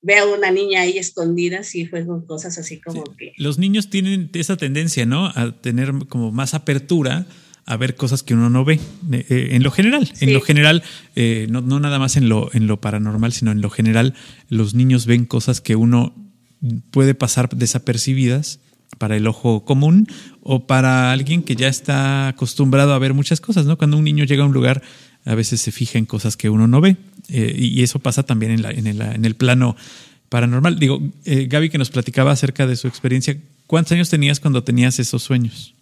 ve a una niña ahí escondida, sí fue con cosas así como que... Los niños tienen esa tendencia, ¿no? A tener como más apertura a ver cosas que uno no ve eh, eh, en lo general. En lo general, eh, no, no, nada más en lo, en lo paranormal, sino en lo general, los niños ven cosas que uno puede pasar desapercibidas para el ojo común o para alguien que ya está acostumbrado a ver muchas cosas, ¿no? Cuando un niño llega a un lugar, a veces se fija en cosas que uno no ve eh, y eso pasa también en, la, en, el, en, el, plano paranormal. Digo, eh, Gaby que nos platicaba acerca de su experiencia, ¿cuántos años tenías cuando tenías esos sueños?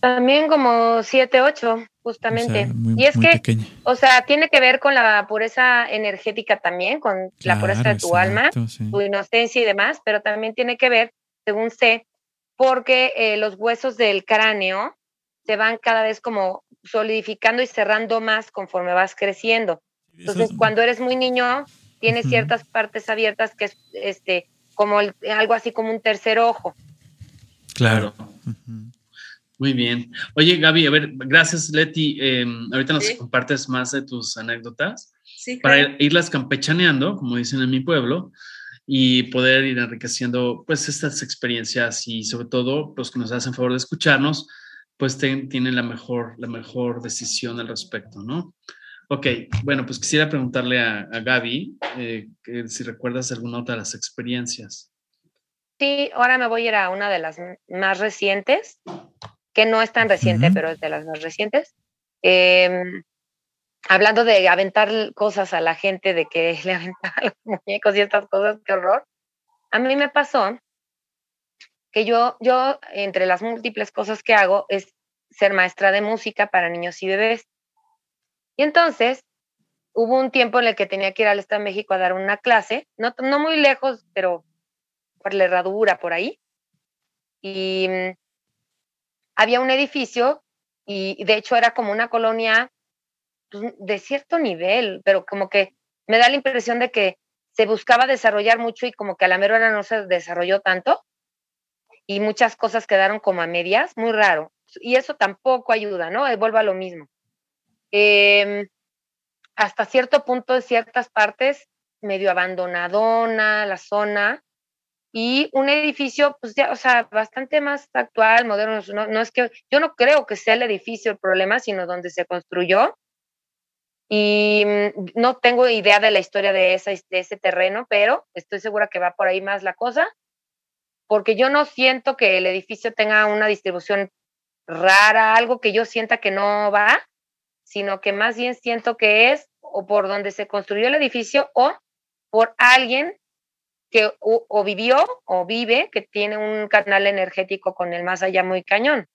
También como siete, ocho, justamente. y es que, o sea, tiene que ver con la pureza energética también, con la pureza de tu alma, tu inocencia y demás, pero también tiene que ver según sé, porque eh, los huesos del cráneo se van cada vez como solidificando y cerrando más conforme vas creciendo. Entonces, cuando eres muy niño, tienes ciertas partes abiertas que es este, como algo así como un tercer ojo. Claro. Muy bien. Oye, Gaby, a ver, gracias, Leti. Em, ahorita nos compartes más de tus anécdotas. Sí, Para irlas campechaneando, como dicen en mi pueblo, y poder ir enriqueciendo pues estas experiencias y sobre todo los que nos hacen favor de escucharnos, pues tienen la mejor, la mejor decisión al respecto, ¿no? Ok, bueno, pues quisiera preguntarle a, Gaby eh, que si recuerdas alguna otra de las experiencias. Sí, ahora me voy a ir a una de las más recientes, que no es tan reciente, pero es de las más recientes. Eh, hablando de aventar cosas a la gente, de que (laughs) le aventaban los muñecos y estas cosas, qué horror. A mí me pasó que yo, yo, entre las múltiples cosas que hago, es ser maestra de música para niños y bebés. Y entonces, hubo un tiempo en el que tenía que ir al Estado de México a dar una clase, no, no muy lejos, pero por la herradura, por ahí. Y mm, había un edificio, y de hecho era como una colonia de cierto nivel, pero como que me da la impresión de que se buscaba desarrollar mucho y como que a la mera hora no se desarrolló tanto y muchas cosas quedaron como a medias, muy raro. Y eso tampoco ayuda, ¿no? Eh, vuelvo a lo mismo. Em, hasta cierto punto, en ciertas partes, medio abandonadona la zona. y un edificio, pues ya, o sea, bastante más actual, moderno. No, no es que, yo no creo que sea el edificio el problema, sino donde se construyó. Y mm, no tengo idea de la historia de, esa, de ese terreno, pero estoy segura que va por ahí más la cosa, porque yo no siento que el edificio tenga una distribución rara, algo que yo sienta que no va, sino que más bien siento que es o por donde se construyó el edificio o por alguien que o, vivió o vive que tiene un canal energético con el más allá muy cañón.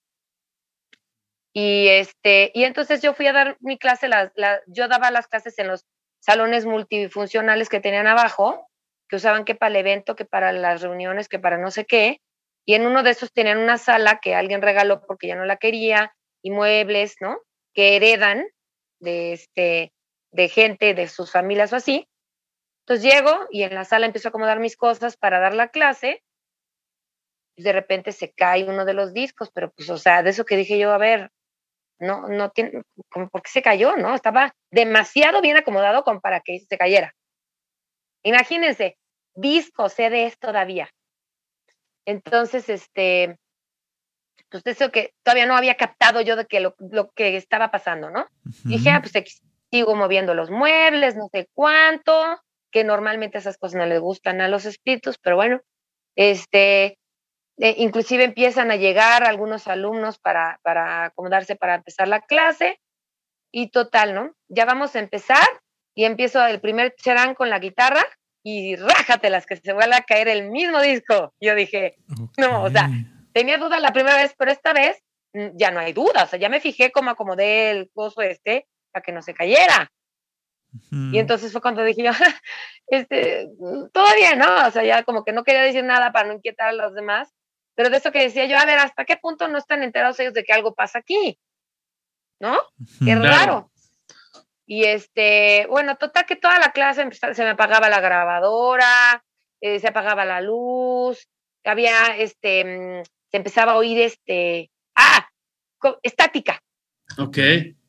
Y este, y entonces yo fui a dar mi clase, la, yo daba las clases en los salones multifuncionales que tenían abajo, que usaban que para el evento, que para las reuniones, que para no sé qué. Y en uno de esos tenían una sala que alguien regaló porque ya no la quería, y muebles, ¿no? Que heredan de, este, de gente, de sus familias o así. Entonces llego y en la sala empiezo a acomodar mis cosas para dar la clase. De repente se cae uno de los discos, pero pues, o sea, de eso que dije yo, a ver, no, no tiene, como, ¿por qué se cayó? ¿No? Estaba demasiado bien acomodado como para que se cayera. Imagínense, disco CDs todavía. Entonces, este, pues eso que todavía no había captado yo de que lo, que estaba pasando, ¿no? Dije, ah, pues sigo moviendo los muebles, no sé cuánto, que normalmente esas cosas no les gustan a los espíritus, pero bueno, este, eh, inclusive empiezan a llegar algunos alumnos para, para acomodarse para empezar la clase y total, ¿no? Ya vamos a empezar y empiezo el primer charán con la guitarra y rájatelas que se vuelva a caer el mismo disco. Yo dije, no, o sea, tenía duda la primera vez, pero esta vez mm, ya no hay duda, o sea, ya me fijé cómo acomodé el coso este para que no se cayera. Y entonces fue cuando dije yo, (laughs) este, todavía no, o sea, ya como que no quería decir nada para no inquietar a los demás, pero de eso que decía yo, a ver, ¿hasta qué punto no están enterados ellos de que algo pasa aquí? ¿No? Qué raro. Y este, bueno, total que toda la clase se me apagaba la grabadora, eh, se apagaba la luz, había, este, mm, se empezaba a oír, este, ah, estática. Ok.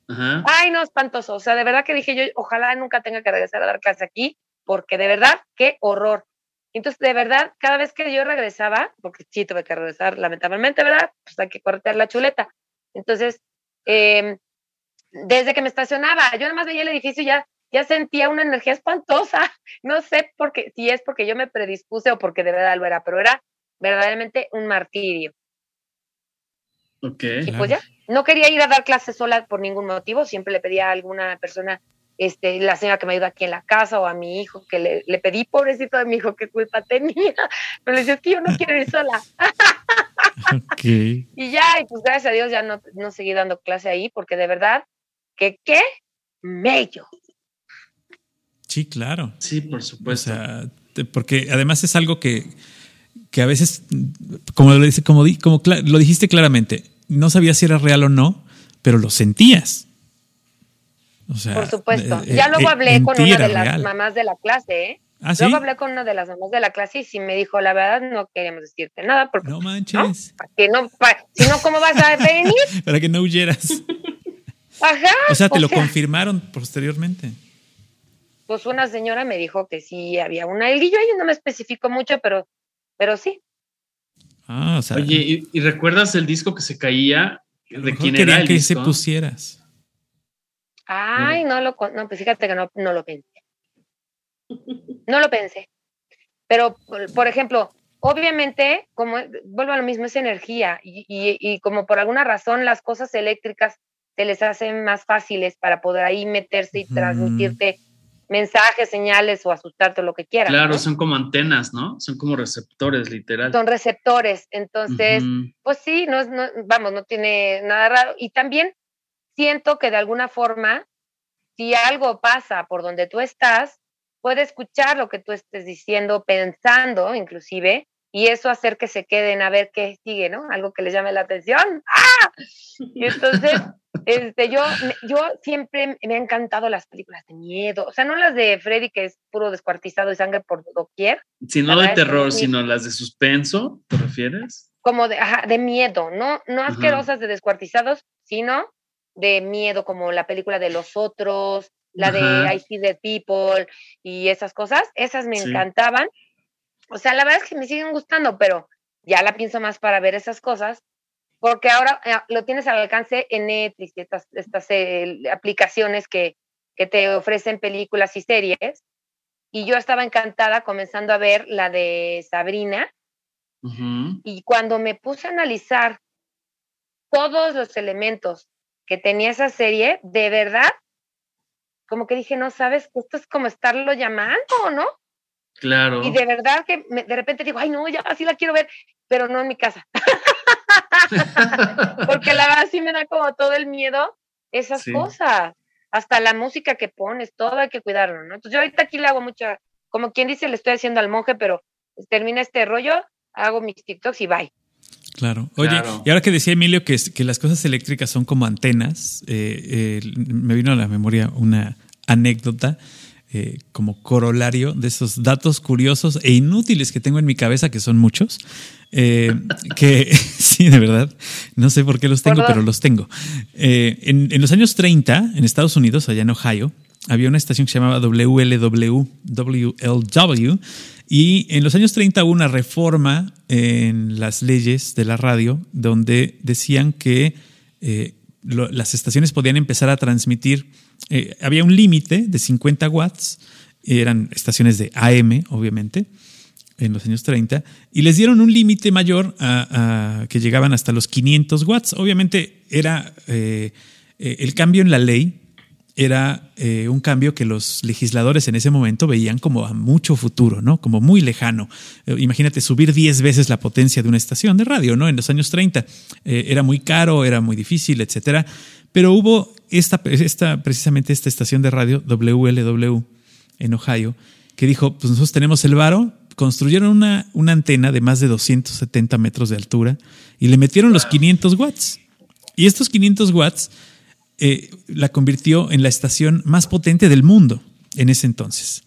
Ay, no, espantoso. O sea, de verdad que dije yo, ojalá nunca tenga que regresar a dar clase aquí, porque de verdad, qué horror. Entonces, de verdad, cada vez que yo regresaba, porque sí tuve que regresar, lamentablemente, ¿verdad? Pues hay que cortar la chuleta. Entonces, em, desde que me estacionaba, yo nada más veía el edificio y ya, ya sentía una energía espantosa. (laughs) No sé por qué, si es porque yo me predispuse o porque de verdad lo era, pero era verdaderamente un martirio. Ok. Y pues ya, no quería ir a dar clases sola por ningún motivo, siempre le pedía a alguna persona, este, la señora que me ayuda aquí en la casa o a mi hijo, que le, le pedí, pobrecito de mi hijo, qué culpa tenía, (laughs) pero le decía, es que yo no quiero ir sola. okay. (laughs) Y ya, y pues gracias a Dios ya no, no seguí dando clase ahí, porque de verdad, que qué mello. Sí, claro. Sí, por supuesto. O sea, porque además es algo que, que a veces, como lo, dice, como, como lo dijiste claramente, no sabías si era real o no, pero lo sentías. O sea, Por supuesto. Eh, ya luego eh, hablé con una de las mamás de la clase, ¿eh? ¿Ah, luego hablé con una de las mamás de la clase y sí me dijo, la verdad, no queríamos decirte nada. Porque, no manches. Que no, si no, ¿cómo vas a venir? (laughs) Para que no huyeras. Ajá. O sea, te lo confirmaron posteriormente. Pues una señora me dijo que sí había una. El guillo ahí no me especificó mucho, pero, pero sí. Ah, o sea. Oye, ¿y, recuerdas el disco que se caía? ¿De quién era el que se pusieras. Ay, no lo, no, pues fíjate que no, no lo pensé. No lo pensé. Pero, por ejemplo, obviamente, como vuelvo a lo mismo, es energía y, y, y, como por alguna razón las cosas eléctricas se les hacen más fáciles para poder ahí meterse y transmitirte mensajes, señales o asustarte o lo que quieras. Claro, son como antenas, ¿no? Son como receptores, literal. Son receptores. Entonces, pues sí, no, no, vamos, no tiene nada raro. Y también siento que de alguna forma, si algo pasa por donde tú estás, puede escuchar lo que tú estés diciendo, pensando inclusive, y eso hacer que se queden a ver qué sigue, ¿no? Algo que les llame la atención. ¡Ah! Y entonces, (laughs) este, yo, yo siempre me han encantado las películas de miedo, o sea, no las de Freddy, que es puro descuartizado y sangre por doquier. Si no de terror, sino las de suspenso, ¿te refieres? Como de, ajá, de miedo, no, no asquerosas de descuartizados, sino de miedo, como la película de los otros, la de I See the People y esas cosas, esas me encantaban o sea, la verdad es que me siguen gustando, pero ya la pienso más para ver esas cosas, porque ahora eh, lo tienes al alcance en Netflix, estas, estas eh, aplicaciones que, que te ofrecen películas y series. Y yo estaba encantada comenzando a ver la de Sabrina. Y cuando me puse a analizar todos los elementos que tenía esa serie, de verdad, como que dije, no sabes, esto es como estarlo llamando, ¿no? Claro. Y de verdad que de repente digo, ay, no, ya así la quiero ver, pero no en mi casa. (laughs) Porque la verdad sí me da como todo el miedo esas cosas. Hasta la música que pones, todo hay que cuidarlo, ¿no? Entonces yo ahorita aquí le hago mucha, como quien dice, le estoy haciendo al monje, pero termina este rollo, hago mis TikToks y bye. Claro. Oye, y ahora que decía Emilio que, que las cosas eléctricas son como antenas, eh, eh, me vino a la memoria una anécdota. Eh, como corolario de esos datos curiosos e inútiles que tengo en mi cabeza, que son muchos, eh, (laughs) que (laughs) sí, de verdad, no sé por qué los tengo, pero los tengo. En, en, los años 30, en Estados Unidos, allá en Ohio, había una estación que se llamaba WLW, WLW, y en los años 30 hubo una reforma en las leyes de la radio donde decían que las estaciones podían empezar a transmitir eh, había un límite de 50 watts, eran estaciones de AM, obviamente, en los años 30, y les dieron un límite mayor a, que llegaban hasta los 500 watts. Obviamente era eh, eh, el cambio en la ley, era un cambio que los legisladores en ese momento veían como a mucho futuro, ¿no? Como muy lejano. imagínate subir 10 veces la potencia de una estación de radio, ¿no? En los años 30. era muy caro, era muy difícil, etcétera. Pero hubo esta, esta, precisamente esta estación de radio, WLW, en Ohio, que dijo, pues nosotros tenemos el varo, construyeron una, una antena de más de 270 metros de altura y le metieron los 500 watts. Y estos 500 watts eh, la convirtió en la estación más potente del mundo en ese entonces.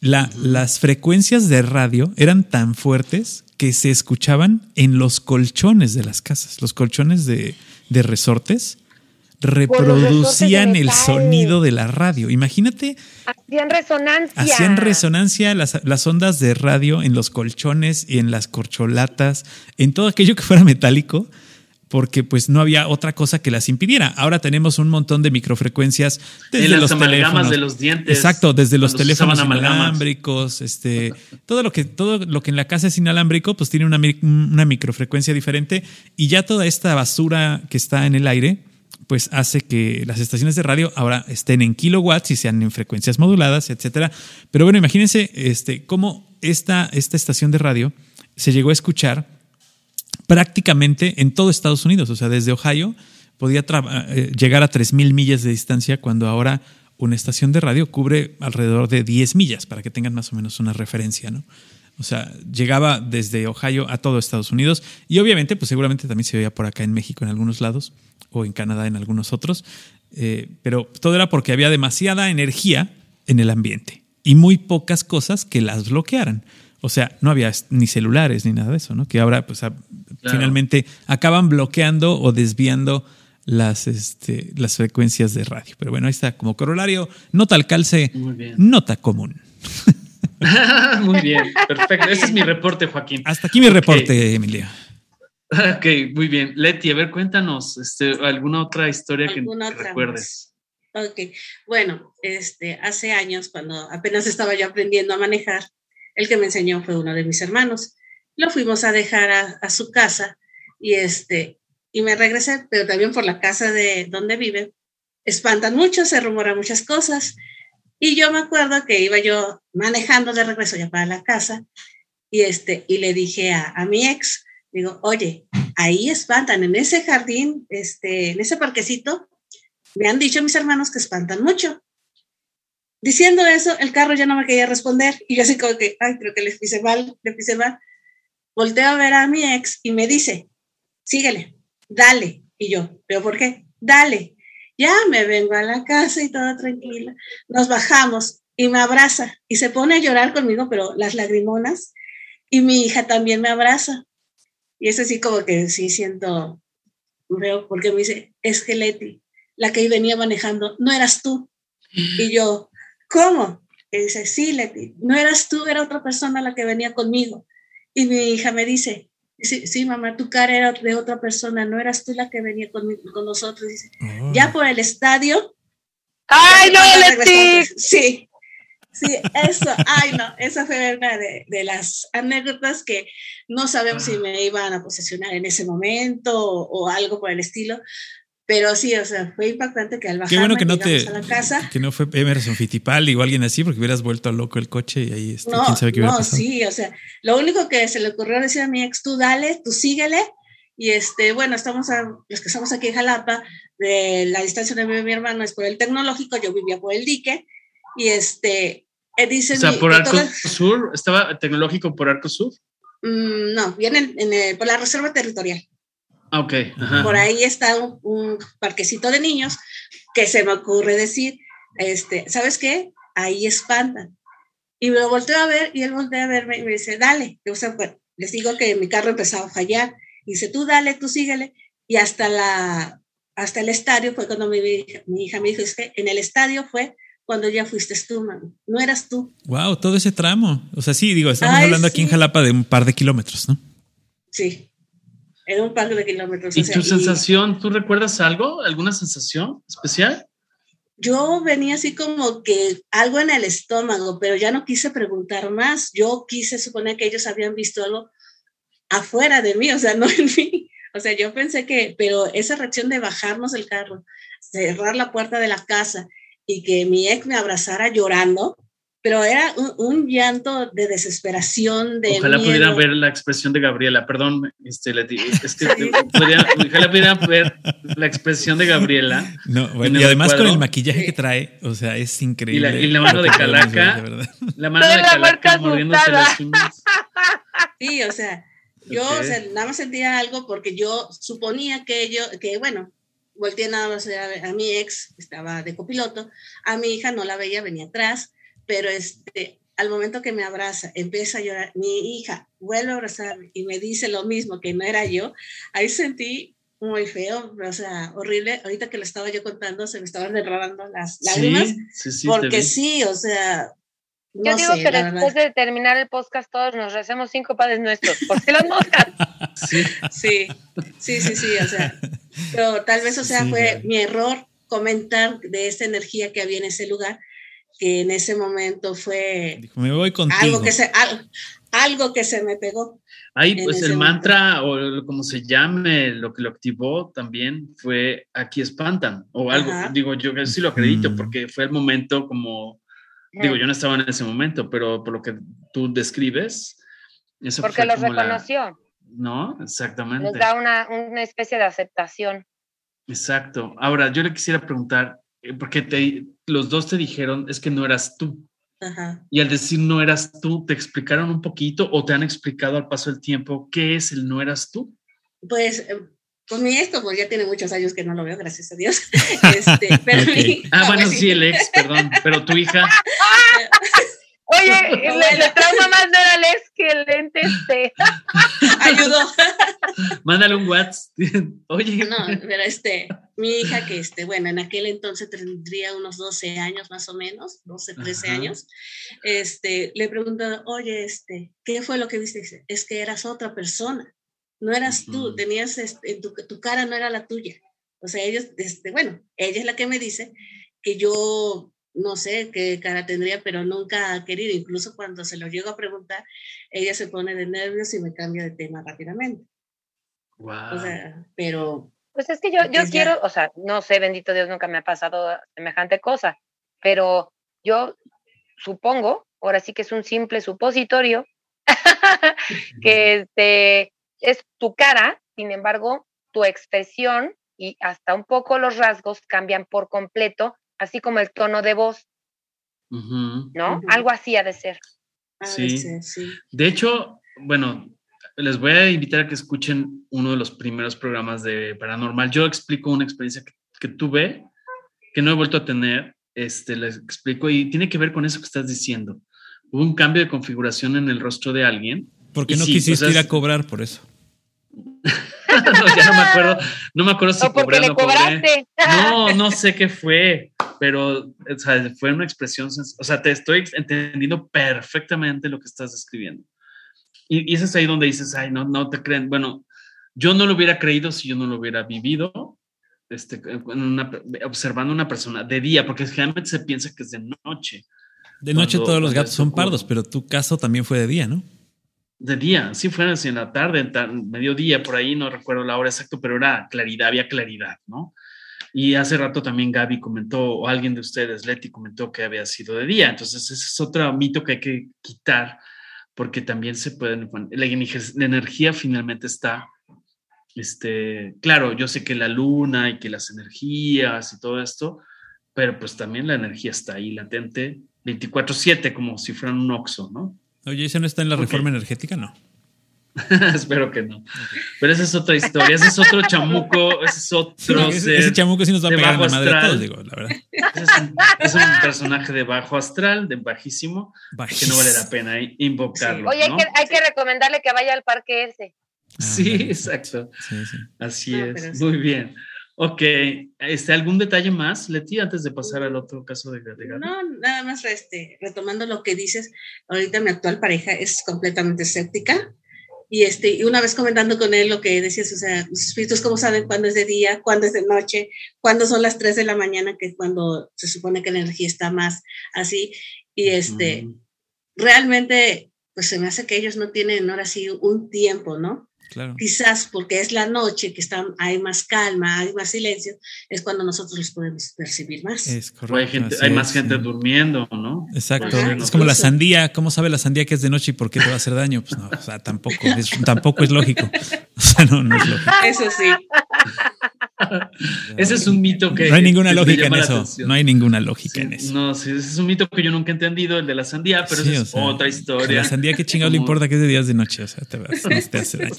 La, las frecuencias de radio eran tan fuertes que se escuchaban en los colchones de las casas, los colchones de, de resortes reproducían el sonido de la radio. Imagínate. Hacían resonancia. Hacían resonancia las, las, ondas de radio en los colchones y en las corcholatas, en todo aquello que fuera metálico, porque pues no había otra cosa que las impidiera. Ahora tenemos un montón de microfrecuencias desde las los amalgamas de los dientes. Exacto, desde los teléfonos inalámbricos, este, todo lo que todo lo que en la casa es inalámbrico, pues tiene una, una microfrecuencia diferente y ya toda esta basura que está en el aire pues hace que las estaciones de radio ahora estén en kilowatts y sean en frecuencias moduladas, etcétera. Pero bueno, imagínense este, cómo esta, esta estación de radio se llegó a escuchar prácticamente en todo Estados Unidos. O sea, desde Ohio podía eh, llegar a 3.000 millas de distancia cuando ahora una estación de radio cubre alrededor de 10 millas, para que tengan más o menos una referencia, ¿no? O sea, llegaba desde Ohio a todo Estados Unidos y obviamente, pues seguramente también se veía por acá en México en algunos lados o en Canadá en algunos otros, eh, pero todo era porque había demasiada energía en el ambiente y muy pocas cosas que las bloquearan. O sea, no había ni celulares ni nada de eso, ¿no? Que ahora, pues, finalmente acaban bloqueando o desviando las, este, las frecuencias de radio. Pero bueno, ahí está como corolario, nota al calce, nota común. (laughs) muy bien, perfecto. Ese es mi reporte, Joaquín. Hasta aquí mi reporte, Emilia. Ok, muy bien. Leti, a ver, cuéntanos este, alguna otra historia que, recuerdes. Ok, bueno, este, hace años, cuando apenas estaba yo aprendiendo a manejar, el que me enseñó fue uno de mis hermanos. Lo fuimos a dejar a, su casa y, este, y me regresé, pero también por la casa de donde vive. Espantan mucho, se rumoran muchas cosas. Y yo me acuerdo que iba yo manejando de regreso ya para la casa y, este, y le dije a, a mi ex, digo, oye, ahí espantan, en ese jardín, este, en ese parquecito, me han dicho mis hermanos que espantan mucho. Diciendo eso, el carro ya no me quería responder y yo así como que, ay, creo que le pise mal, le pise mal. Volteo a ver a mi ex y me dice, síguele, dale. Y yo, ¿pero por qué? Dale. Ya me vengo a la casa y toda tranquila. Nos bajamos y me abraza y se pone a llorar conmigo, pero las lagrimonas. Y mi hija también me abraza. Y es así como que sí siento, veo, porque me dice, es que Leti, la que venía manejando, no eras tú. Y yo, ¿cómo? Y dice, sí, Leti, no eras tú, era otra persona la que venía conmigo. Y mi hija me dice, sí, sí mamá, tu cara era de otra persona, no eras tú la que venía con, con nosotros. Dice, ya por el estadio. ¡Ay, no, Leti! Sí, Sí, eso, ay no, esa fue una de, de, las anécdotas que no sabemos si me iban a posesionar en ese momento o, algo por el estilo, pero sí, o sea, fue impactante que al bajar Qué bueno que no te, a la casa. Que no fue Emerson Fittipaldi o alguien así, porque hubieras vuelto loco el coche y ahí este, no, quién sabe qué hubiera no, sí, o sea, lo único que se le ocurrió decir a mi ex, tú dale, tú síguele, y este, bueno, estamos a, los que estamos aquí en Jalapa, de la distancia de mi, mi hermano es por el tecnológico, yo vivía por el dique, y este, eh, o sea, por Arco Sur, ¿estaba tecnológico por Arco Sur? Mm, no, viene por la Reserva Territorial. Ah, ok. Por ahí está un, parquecito de niños que se me ocurre decir, este, ¿sabes qué? Ahí espantan. Y me lo volteo a ver y él voltea a verme y me dice, dale. O sea, pues, les digo que mi carro empezaba a fallar. Y dice, tú dale, tú síguele. Y hasta, la, hasta el estadio fue cuando mi, mi hija me dijo, es que en el estadio fue cuando ya fuiste tú, man. No eras tú. Wow, todo ese tramo. O sea, sí, digo, estamos hablando aquí en Jalapa de un par de kilómetros, ¿no? Sí, en un par de kilómetros. ¿Y tu sensación, tú recuerdas algo? ¿Alguna sensación especial? Yo venía así como que algo en el estómago, pero ya no quise preguntar más. Yo quise suponer que ellos habían visto algo afuera de mí, o sea, (laughs) no en mí. O sea, yo pensé que, pero esa reacción de bajarnos el carro, cerrar la puerta de la casa y que mi ex me abrazara llorando, pero era un, llanto de desesperación, de Ojalá pudieran ver la expresión de Gabriela, perdón, este, es que (laughs) ojalá pudieran ver la expresión de Gabriela. No, bueno, y además con el maquillaje que trae, o sea, es increíble. Y la, mano de Calaca, la mano de Calaca mordiéndose las (laughs) uñas. Sí, o sea, yo o sea, nada más sentía algo porque yo suponía que yo, que bueno, volteé nada más a, mi ex, estaba de copiloto, a mi hija no la veía, venía atrás, pero este, al momento que me abraza, empieza a llorar, mi hija vuelve a abrazarme y me dice lo mismo, que no era yo, ahí sentí muy feo, o sea, horrible. Ahorita que lo estaba yo contando, se me estaban derramando las lágrimas, porque sí, o sea, yo digo que después de terminar el podcast todos nos recemos cinco padres nuestros, porque las moscas. (laughs) Sí. sí, sí, sí, sí, o sea, pero tal vez, o sea, fue mi error comentar de esta energía que había en ese lugar, que en ese momento fue me voy contigo. algo que se algo, que se me pegó. Ahí, pues el mantra o como se llame, lo que lo activó también fue aquí espantan o algo. Digo, yo sí lo acredito mm. porque fue el momento como Digo, yo no estaba en ese momento, pero por lo que tú describes, eso Porque lo reconoció. ¿No? Exactamente. Nos da una, una, especie de aceptación. Exacto. Ahora, yo le quisiera preguntar, porque te, los dos te dijeron, es que no eras tú. Ajá. Y al decir no eras tú, ¿te explicaron un poquito o te han explicado al paso del tiempo qué es el no eras tú? Pues eh, pues mi ex, como ya tiene muchos años que no lo veo, gracias a Dios. (laughs) Este, pero ah, (laughs) bueno, sí, el ex, (laughs) perdón, pero tu hija. Oye, (laughs) le, trauma más ver al ex que el lente este. (laughs) Ayudó. Mándale un WhatsApp. (laughs) Oye. No, pero este, mi hija que este, bueno, en aquel entonces tendría unos 12 años más o menos, 12, 13 años, este, le preguntó, oye, este, ¿qué fue lo que viste? Dice, es que eras otra persona no eras tú, tenías, este, tu, tu, cara no era la tuya. O sea, ellos, este, bueno, ella es la que me dice que yo no sé qué cara tendría, pero nunca ha querido, incluso cuando se lo llego a preguntar, ella se pone de nervios y me cambia de tema rápidamente. Wow. O sea, pero... Pues es que yo, yo quiero, o sea, no sé, bendito Dios, nunca me ha pasado semejante cosa, pero yo supongo, ahora sí que es un simple supositorio, (laughs) que este, es tu cara, sin embargo, tu expresión y hasta un poco los rasgos cambian por completo, así como el tono de voz, ¿no? Algo así ha de ser. Sí. sí. De hecho, bueno, les voy a invitar a que escuchen uno de los primeros programas de Paranormal. Yo explico una experiencia que, tuve, que no he vuelto a tener, este, les explico, y tiene que ver con eso que estás diciendo. Hubo un cambio de configuración en el rostro de alguien porque no quisiste ir a cobrar por eso. (laughs) (laughs) no, ya no me acuerdo, no me acuerdo si cobré o no cobré. No, (laughs) no sé qué fue, pero o sea, fue una expresión, o sea, te estoy entendiendo perfectamente lo que estás describiendo. Y, y eso es ahí donde dices, ay, no, no te creen. Bueno, yo no lo hubiera creído si yo no lo hubiera vivido, este, observando una persona de día, porque generalmente se piensa que es de noche. De noche todos los gatos son pardos, pero tu caso también fue de día, ¿no? De día, sí fue así en la tarde, en mediodía, por ahí, no recuerdo la hora exacta, pero era claridad, había claridad, ¿no? Y hace rato también Gaby comentó, o alguien de ustedes, Leti, comentó que había sido de día. Entonces, ese es otro mito que hay que quitar, porque también se pueden, la, la energía finalmente está, este, claro, yo sé que la luna y que las energías y todo esto, pero pues también la energía está ahí latente 24/7, como si fueran un oxo, ¿no? Oye, ¿ese no está en la reforma energética? No. (laughs) Espero que no. Pero esa es otra historia, ese es otro chamuco, ese es otro ese, chamuco sí nos va a pegar la madre a todos, digo, la verdad. Es un, personaje de bajo astral, de bajísimo, que no vale la pena invocarlo. Oye, hay, que, hay, que, recomendarle que vaya al parque ese. sí, ah, exacto. Así es. Muy bien. Ok, este, ¿algún detalle más, Leti, antes de pasar al otro caso de, de No, nada más este, retomando lo que dices, ahorita mi actual pareja es completamente escéptica y, este, y una vez comentando con él lo que decías, o sea, los espíritus cómo saben cuándo es de día, cuándo es de noche, cuándo son las 3 de la mañana, que es cuando se supone que la energía está más así, y este, realmente, pues se me hace que ellos no tienen ahora sí un tiempo, ¿no? Quizás porque es la noche, que está, hay más calma, hay más silencio, es cuando nosotros los podemos percibir más. Es correcto. Hay, más gente durmiendo, ¿no? Exacto. es como la sandía. ¿Cómo sabe la sandía que es de noche y por qué te va a hacer daño? Pues no, o sea, tampoco es, tampoco es lógico. (laughs) O sea, no, no es lógico. Eso sí. (laughs) ese es un mito que. No hay ninguna lógica en eso. No hay ninguna lógica en eso. No, sí, ese es un mito que yo nunca he entendido, el de la sandía, pero es otra historia. La sandía, ¿qué (laughs) chingados le importa que es de días de noche? O sea, te, te hace daño.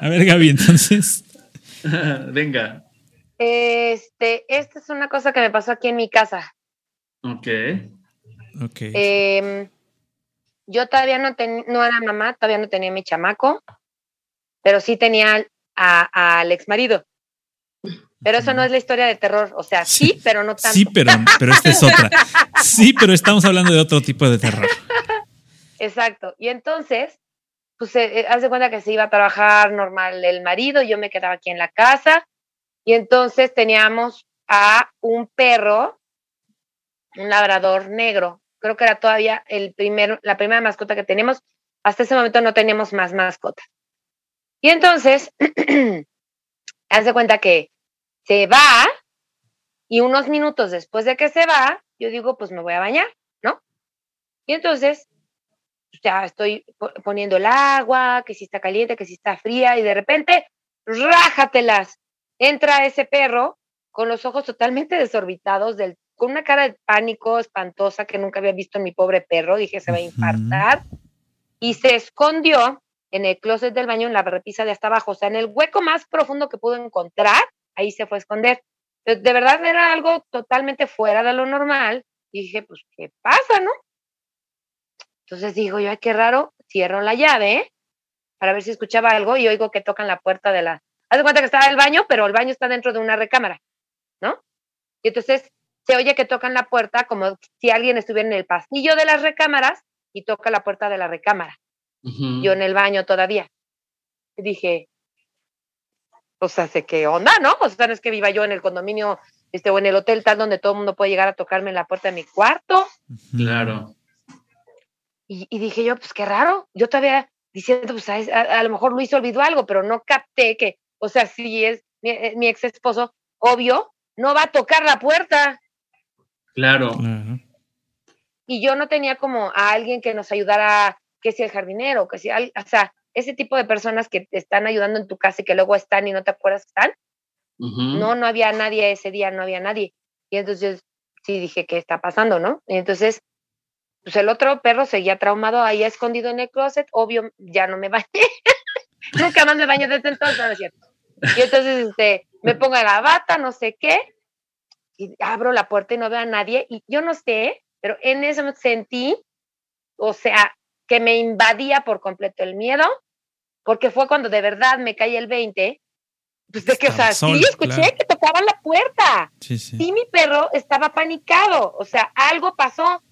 A ver, Gaby, entonces. (laughs) Venga. Este, esta es una cosa que me pasó aquí en mi casa. Ok. Ok. Em, yo todavía no, no era mamá, todavía no tenía mi chamaco, pero sí tenía al ex marido. Pero eso no es la historia de terror. O sea, sí, pero no tanto. Sí, pero, pero esta es otra. Sí, pero estamos hablando de otro tipo de terror. (laughs) Exacto. Y entonces, pues se eh, hace cuenta que se iba a trabajar normal el marido, yo me quedaba aquí en la casa. Y entonces teníamos a un perro, un labrador negro. Creo que era todavía el primer, la primera mascota que teníamos. Hasta ese momento no teníamos más mascotas. Y entonces, (clears throat) hace cuenta que se va y unos minutos después de que se va, yo digo, pues me voy a bañar, ¿no? Y entonces, ya estoy poniendo el agua, que si está caliente, que si está fría, y de repente, rájatelas. Entra ese perro con los ojos totalmente desorbitados, del, con una cara de pánico espantosa que nunca había visto en mi pobre perro, dije, se va a infartar, y se escondió en el closet del baño, en la repisa de hasta abajo, o sea, en el hueco más profundo que pudo encontrar, ahí se fue a esconder. De, verdad era algo totalmente fuera de lo normal. Y dije, pues, ¿qué pasa, no? Entonces digo yo, ay, qué raro, cierro la llave para ver si escuchaba algo y oigo que tocan la puerta de la... Haz de cuenta que estaba el baño, pero el baño está dentro de una recámara, ¿no? Y entonces se oye que tocan la puerta como si alguien estuviera en el pasillo de las recámaras y toca la puerta de la recámara. Yo en el baño todavía. Y dije, o sea, sé qué onda, ¿no? O sea, no es que viva yo en el condominio este, o en el hotel tal donde todo el mundo puede llegar a tocarme en la puerta de mi cuarto. Claro. Y, dije yo, pues qué raro. Yo todavía diciendo, pues a, lo mejor Luis olvidó algo, pero no capté que, o sea, si es mi, eh, ex esposo, obvio, no va a tocar la puerta. Claro. Y yo no tenía como a alguien que nos ayudara, que sea el jardinero, que sea, o sea, ese tipo de personas que te están ayudando en tu casa y que luego están y no te acuerdas que están. No, no había nadie ese día, no había nadie. Y entonces sí dije, ¿qué está pasando, no? Y entonces, pues el otro perro seguía traumado ahí escondido en el closet. Obvio, ya no me bañé. (laughs) Nunca más me bañé desde entonces, ¿no es cierto? Y entonces este, me pongo la bata, no sé qué, y abro la puerta y no veo a nadie. Y yo no sé, pero en eso me sentí, o sea, que me invadía por completo el miedo porque fue cuando de verdad me caí el 20 pues de que, o sea, sí escuché que tocaban la puerta. Sí, sí. Y mi perro estaba panicado, o sea, algo pasó.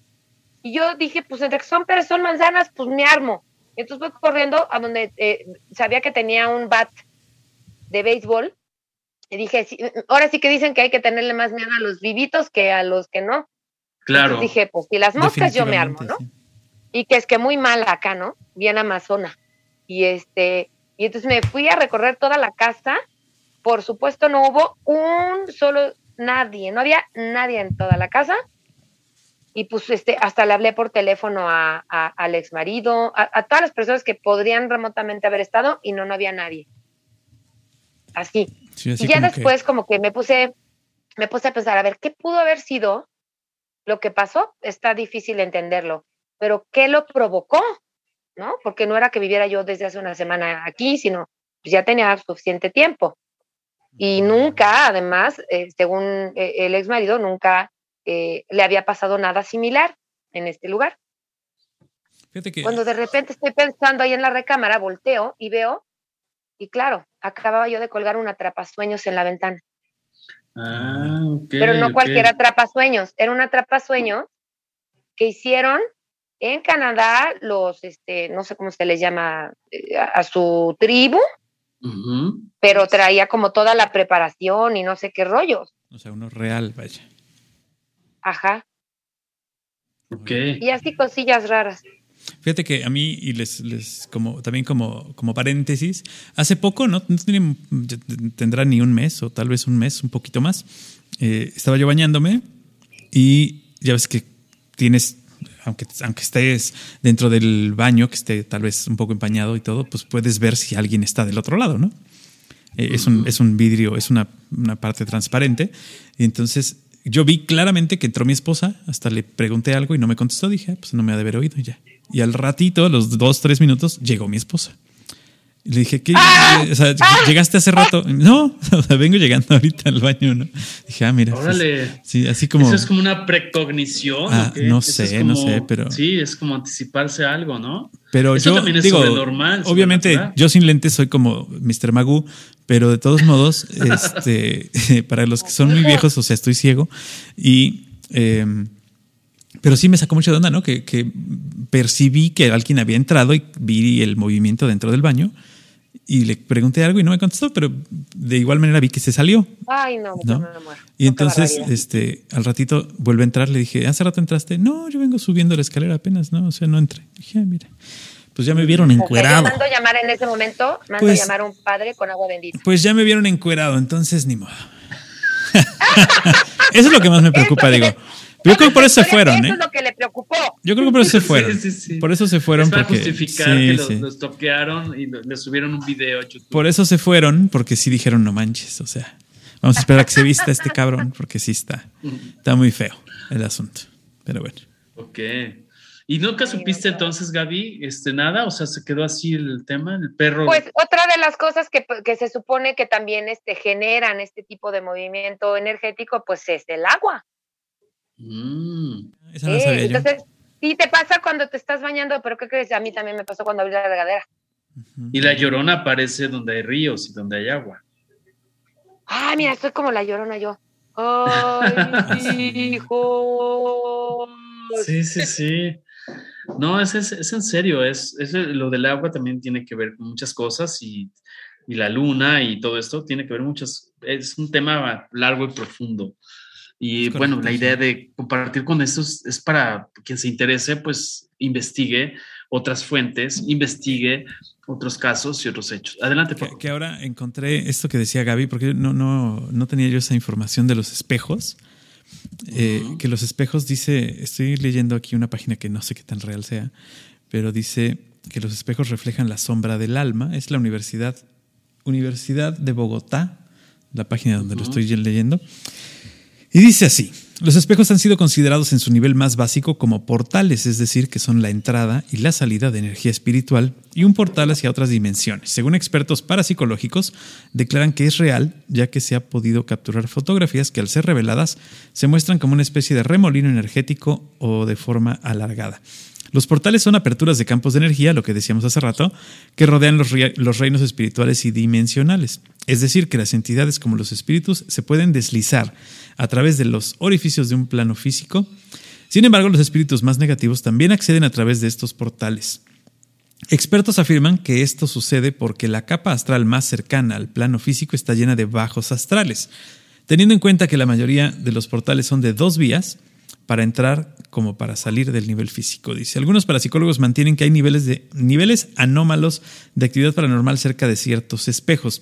Y yo dije, pues entre que son peras, son manzanas, pues me armo. Entonces voy corriendo a donde eh, sabía que tenía un bat de béisbol. Y dije, ahora sí que dicen que hay que tenerle más miedo a los vivitos que a los que no. Claro. dije, pues si las moscas yo me armo, ¿no? Y que es que muy mal acá, ¿no? Bien Amazona. Y este, y entonces me fui a recorrer toda la casa. Por supuesto, no hubo un solo nadie, no había nadie en toda la casa. Y pues este, hasta le hablé por teléfono a, al ex marido, a, todas las personas que podrían remotamente haber estado y no, no había nadie. Así. y ya después como que me puse, me puse a pensar, a ver, ¿qué pudo haber sido lo que pasó? Está difícil entenderlo, pero ¿qué lo provocó? ¿no? Porque no era que viviera yo desde hace una semana aquí, sino pues ya tenía suficiente tiempo. Y nunca, además, eh, según eh, el ex marido, nunca eh, le había pasado nada similar en este lugar. Cuando de repente estoy pensando ahí en la recámara, volteo y veo, y claro, acababa yo de colgar un atrapasueños en la ventana. Ah, Pero no cualquier atrapasueños, era un atrapasueños que hicieron en Canadá, los, este, no sé cómo se les llama, eh, a, su tribu, pero traía como toda la preparación y no sé qué rollos. O sea, uno real, vaya. Ajá. Ok. Y así cosillas raras. Fíjate que a mí, y les, les como también como, como paréntesis, hace poco, no, tendrá ni un mes o tal vez un mes, un poquito más, eh, estaba yo bañándome y ya ves que tienes aunque, aunque estés dentro del baño, que esté tal vez un poco empañado y todo, pues puedes ver si alguien está del otro lado, ¿no? Eh, es, un, es un vidrio, es una, una, parte transparente. Y entonces yo vi claramente que entró mi esposa, hasta le pregunté algo y no me contestó, dije, ah, pues no me ha de haber oído ya. Y al ratito, a los dos, tres minutos, llegó mi esposa. Y le dije, ¿qué? ¡Ah! O sea, llegaste hace rato. No, (laughs) o sea, vengo llegando ahorita al baño, ¿no? Dije, ah, mira. Pues, Órale. sí, así como. Eso es como una precognición. Ah, no sé, no sé, pero. Sí, es como anticiparse a algo, ¿no? Pero yo también es digo, normal, obviamente, yo sin lentes soy como Mr. Magoo, pero de todos modos, (laughs) este, (laughs) para los que son muy viejos, o sea, estoy ciego y. Em, pero sí me sacó mucho de onda, ¿no? Que, que percibí que alguien había entrado y vi el movimiento dentro del baño y le pregunté algo y no me contestó, pero de igual manera vi que se salió. Ay, no, ¿no? me muero. Y entonces, este, al ratito vuelve a entrar, le dije, ¿hace rato entraste? No, yo vengo subiendo la escalera apenas, no, o sea, no entré. Dije, ah, mira, pues ya me vieron encuerado. mando llamar en ese momento, mando pues, llamar a un padre con agua bendita. Pues ya me vieron encuerado, entonces ni modo. (laughs) Eso es lo que más me preocupa, digo. Yo creo que por eso se fueron, ¿eh? Eso es lo que le preocupó. Yo creo que por eso se fueron. Sí, sí, sí. Por eso se fueron. para justificar que los, toquearon y le subieron un video a YouTube. Por eso se fueron, porque sí dijeron no manches. O sea, vamos a esperar a que se vista este cabrón, porque sí está. (laughs) Está muy feo el asunto. Pero bueno. Ok. ¿Y nunca supiste entonces, Gaby, este, nada? O sea, se quedó así el tema, el perro. Pues otra de las cosas que, que se supone que también este, generan este tipo de movimiento energético, pues es el agua. Mm. entonces, sí te pasa cuando te estás bañando, pero ¿qué crees? A mí también me pasó cuando abrí la regadera. Y la llorona aparece donde hay ríos y donde hay agua. Ay, mira, estoy como la llorona yo. (laughs) Ay, (laughs) hijo. Sí, sí, sí. No, es, es, en serio, es, es, lo del agua también tiene que ver con muchas cosas y, y, la luna y todo esto tiene que ver muchas, es un tema largo y profundo. Y bueno, la idea de compartir con estos es para quien se interese, pues investigue otras fuentes, investigue otros casos y otros hechos. Adelante, por que, ahora encontré esto que decía Gaby, porque no, no, no tenía yo esa información de los espejos. Eh, que los espejos dice, estoy leyendo aquí una página que no sé qué tan real sea, pero dice que los espejos reflejan la sombra del alma. Es la Universidad, Universidad de Bogotá, la página donde lo estoy leyendo. Y dice así, los espejos han sido considerados en su nivel más básico como portales, es decir, que son la entrada y la salida de energía espiritual y un portal hacia otras dimensiones. Según expertos parapsicológicos, declaran que es real, ya que se ha podido capturar fotografías que al ser reveladas se muestran como una especie de remolino energético o de forma alargada. Los portales son aperturas de campos de energía, lo que decíamos hace rato, que rodean los, reinos espirituales y dimensionales. Es decir, que las entidades como los espíritus se pueden deslizar a través de los orificios de un plano físico. Sin embargo, los espíritus más negativos también acceden a través de estos portales. Expertos afirman que esto sucede porque la capa astral más cercana al plano físico está llena de bajos astrales. Teniendo en cuenta que la mayoría de los portales son de dos vías, para entrar como para salir del nivel físico. Dice, algunos parapsicólogos mantienen que hay niveles, de, niveles anómalos de actividad paranormal cerca de ciertos espejos.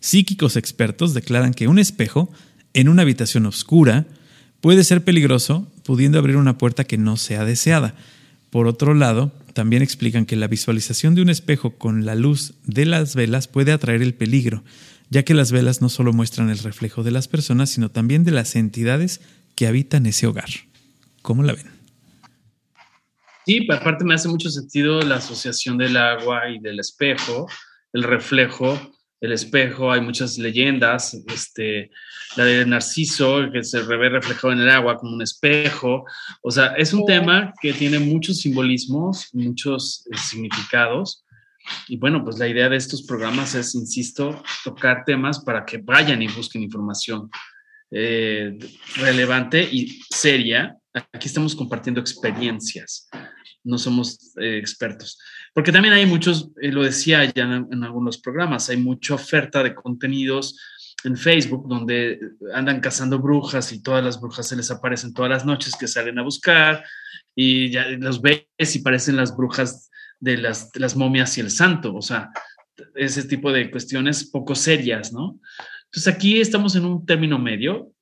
Psíquicos expertos declaran que un espejo en una habitación oscura puede ser peligroso, pudiendo abrir una puerta que no sea deseada. Por otro lado, también explican que la visualización de un espejo con la luz de las velas puede atraer el peligro, ya que las velas no solo muestran el reflejo de las personas, sino también de las entidades que habitan ese hogar. ¿Cómo la ven? Sí, aparte me hace mucho sentido la asociación del agua y del espejo, el reflejo el espejo, hay muchas leyendas, este, la de Narciso, que se ve reflejado en el agua como un espejo, o sea, es un tema que tiene muchos simbolismos, muchos eh, significados, y bueno, pues la idea de estos programas es, insisto, tocar temas para que vayan y busquen información eh, relevante y seria. Aquí estamos compartiendo experiencias, no somos eh, expertos. Porque también hay muchos, eh, lo decía ya en, algunos programas, hay mucha oferta de contenidos en Facebook donde andan cazando brujas y todas las brujas se les aparecen todas las noches que salen a buscar y ya los ves y parecen las brujas de las, de las momias y el santo, o sea, ese tipo de cuestiones poco serias, ¿no? Entonces aquí estamos en un término medio,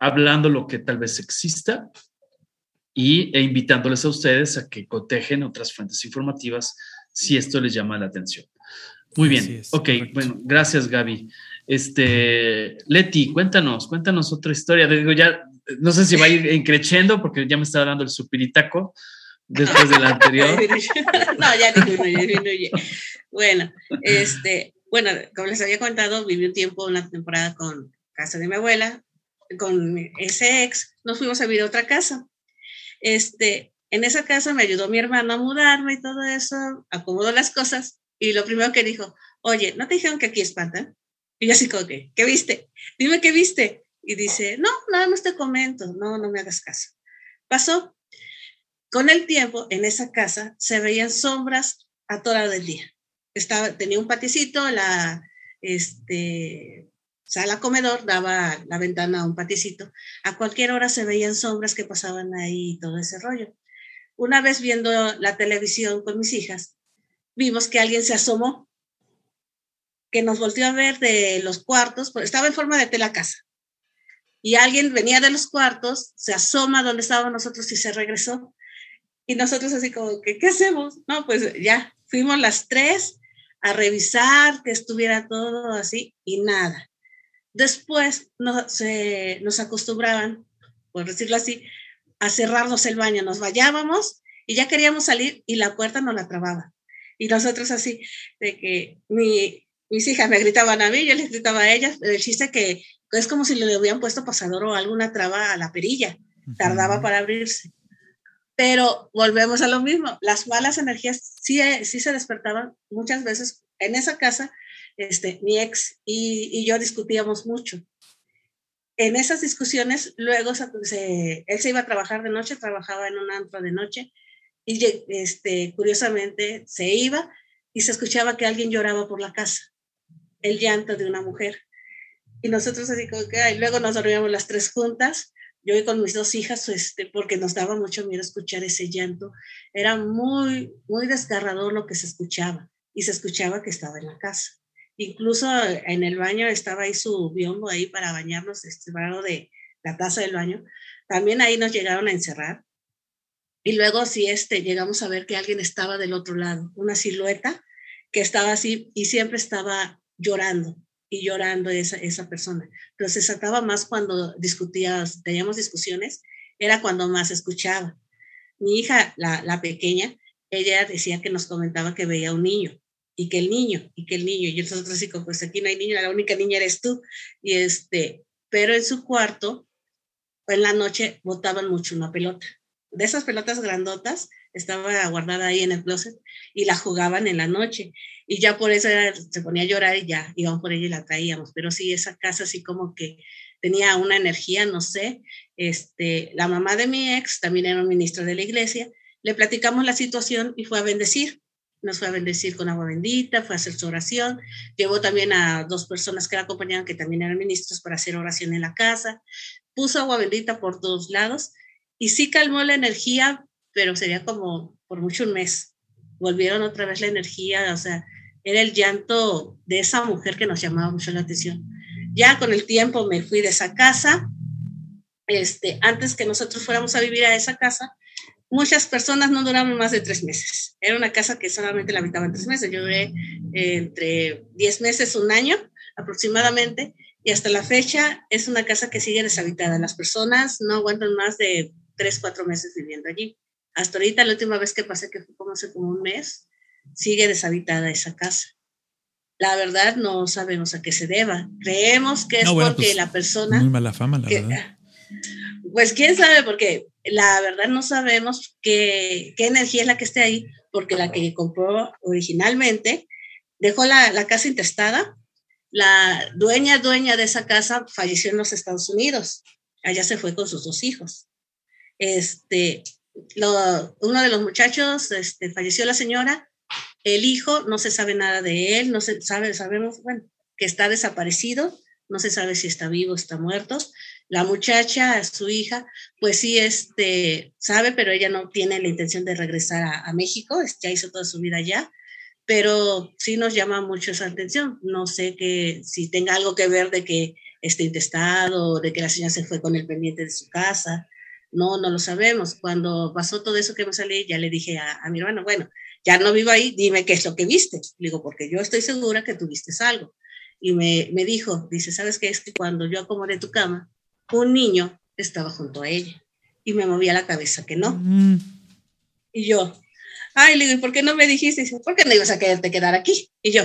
hablando lo que tal vez exista, y, e invitándoles a ustedes a que cotejen otras fuentes informativas si esto les llama la atención. Muy bien, ok, bueno, gracias Gaby. Este, Leti, cuéntanos, cuéntanos otra historia. Digo, ya, no sé si va a ir increciendo porque ya me está dando el supiritaco después de la anterior. (laughs) no, ya disminuye, Bueno, este, bueno, como les había contado, viví un tiempo, una temporada con casa de mi abuela, con ese ex, nos fuimos a vivir a otra casa. Este, en esa casa me ayudó mi hermano a mudarme y todo eso, acomodó las cosas y lo primero que dijo, oye, ¿no te dijeron que aquí espantan? Y yo así como que, ¿qué viste? Dime qué viste. Y dice, no, nada más te comento, no, no me hagas caso. Pasó. Con el tiempo, en esa casa se veían sombras a toda hora del día. Estaba, tenía un paticito, la, este, sala comedor daba la ventana a un paticito. A cualquier hora se veían sombras que pasaban ahí y todo ese rollo. Una vez viendo la televisión con mis hijas, vimos que alguien se asomó, que nos volteó a ver de los cuartos, estaba en forma de tela casa. Y alguien venía de los cuartos, se asoma donde estábamos nosotros y se regresó. Y nosotros así como que, ¿qué hacemos? No, pues ya, fuimos las tres a revisar que estuviera todo así y nada. Después nos, nos acostumbraban, por decirlo así, a cerrarnos el baño. Nos vayábamos y ya queríamos salir y la puerta no la trababa. Y nosotros así, de que mi, mis hijas me gritaban a mí, yo les gritaba a ellas, el chiste que es como si le hubieran puesto pasador o alguna traba a la perilla, tardaba para abrirse. Pero volvemos a lo mismo, las malas energías sí, sí se despertaban muchas veces en esa casa este, mi ex y, yo discutíamos mucho. En esas discusiones, luego se, él se iba a trabajar de noche, trabajaba en un antro de noche, y este, curiosamente se iba y se escuchaba que alguien lloraba por la casa, el llanto de una mujer. Y nosotros así como que, luego nos dormíamos las tres juntas, yo y con mis dos hijas, este, porque nos daba mucho miedo escuchar ese llanto. Era muy, muy desgarrador lo que se escuchaba y se escuchaba que estaba en la casa. Incluso en el baño estaba ahí su biombo ahí para bañarnos, este lado de la taza del baño. También ahí nos llegaron a encerrar. Y luego sí, este, llegamos a ver que alguien estaba del otro lado, una silueta que estaba así y siempre estaba llorando y llorando esa, esa persona. Pero se trataba más cuando discutíamos, teníamos discusiones, era cuando más escuchaba. Mi hija, la, la pequeña, ella decía que nos comentaba que veía un niño y que el niño, y que el niño, y nosotros así como, pues aquí no hay niño, la única niña eres tú, y este, pero en su cuarto, en la noche botaban mucho una pelota, de esas pelotas grandotas, estaba guardada ahí en el closet y la jugaban en la noche. Y ya por eso se ponía a llorar y ya íbamos por ella y la traíamos. Pero sí, esa casa así como que tenía una energía, no sé. Este, la mamá de mi ex también era un ministro de la iglesia. Le platicamos la situación y fue a bendecir. Nos fue a bendecir con agua bendita, fue a hacer su oración. Llevó también a dos personas que la acompañaban, que también eran ministros, para hacer oración en la casa. Puso agua bendita por todos lados y sí calmó la energía, pero sería como por mucho un mes. Volvieron otra vez la energía, o sea, era el llanto de esa mujer que nos llamaba mucho la atención. Ya con el tiempo me fui de esa casa. Este, antes que nosotros fuéramos a vivir a esa casa, muchas personas no duraban más de tres meses. Era una casa que solamente la habitaban tres meses. Yo duré eh, entre diez meses, un año aproximadamente, y hasta la fecha es una casa que sigue deshabitada. Las personas no aguantan más de tres, cuatro meses viviendo allí. Hasta ahorita, la última vez que pasé, que fue como hace como un mes, sigue deshabitada esa casa. La verdad no sabemos a qué se deba. Creemos que es porque pues, la persona... Muy mala fama, la verdad. Pues quién sabe, porque la verdad no sabemos qué, qué energía es la que esté ahí, porque la que compró originalmente dejó la, la casa intestada. La dueña, dueña de esa casa falleció en los Estados Unidos. Allá se fue con sus dos hijos. Este, uno de los muchachos, este, falleció la señora, el hijo, no se sabe nada de él, no se sabe, sabemos, bueno, que está desaparecido, no se sabe si está vivo, está muerto. La muchacha, su hija, pues sí, este, sabe, pero ella no tiene la intención de regresar a, México, ya hizo toda su vida allá, pero sí nos llama mucho esa atención. No sé que si tenga algo que ver de que esté intestado, de que la señora se fue con el pendiente de su casa, no, no lo sabemos. Cuando pasó todo eso que me salí, ya le dije a, mi hermano, bueno, ya no vivo ahí, dime qué es lo que viste. Digo, porque yo estoy segura que tú viste algo. Y me, me dijo, dice, ¿sabes qué? Es que cuando yo acomodé tu cama, un niño estaba junto a ella y me movía la cabeza que no. Mm. Y yo, ay, le digo, ¿y por qué no me dijiste? Dice, ¿por qué no ibas a quedarte quedar aquí? Y yo,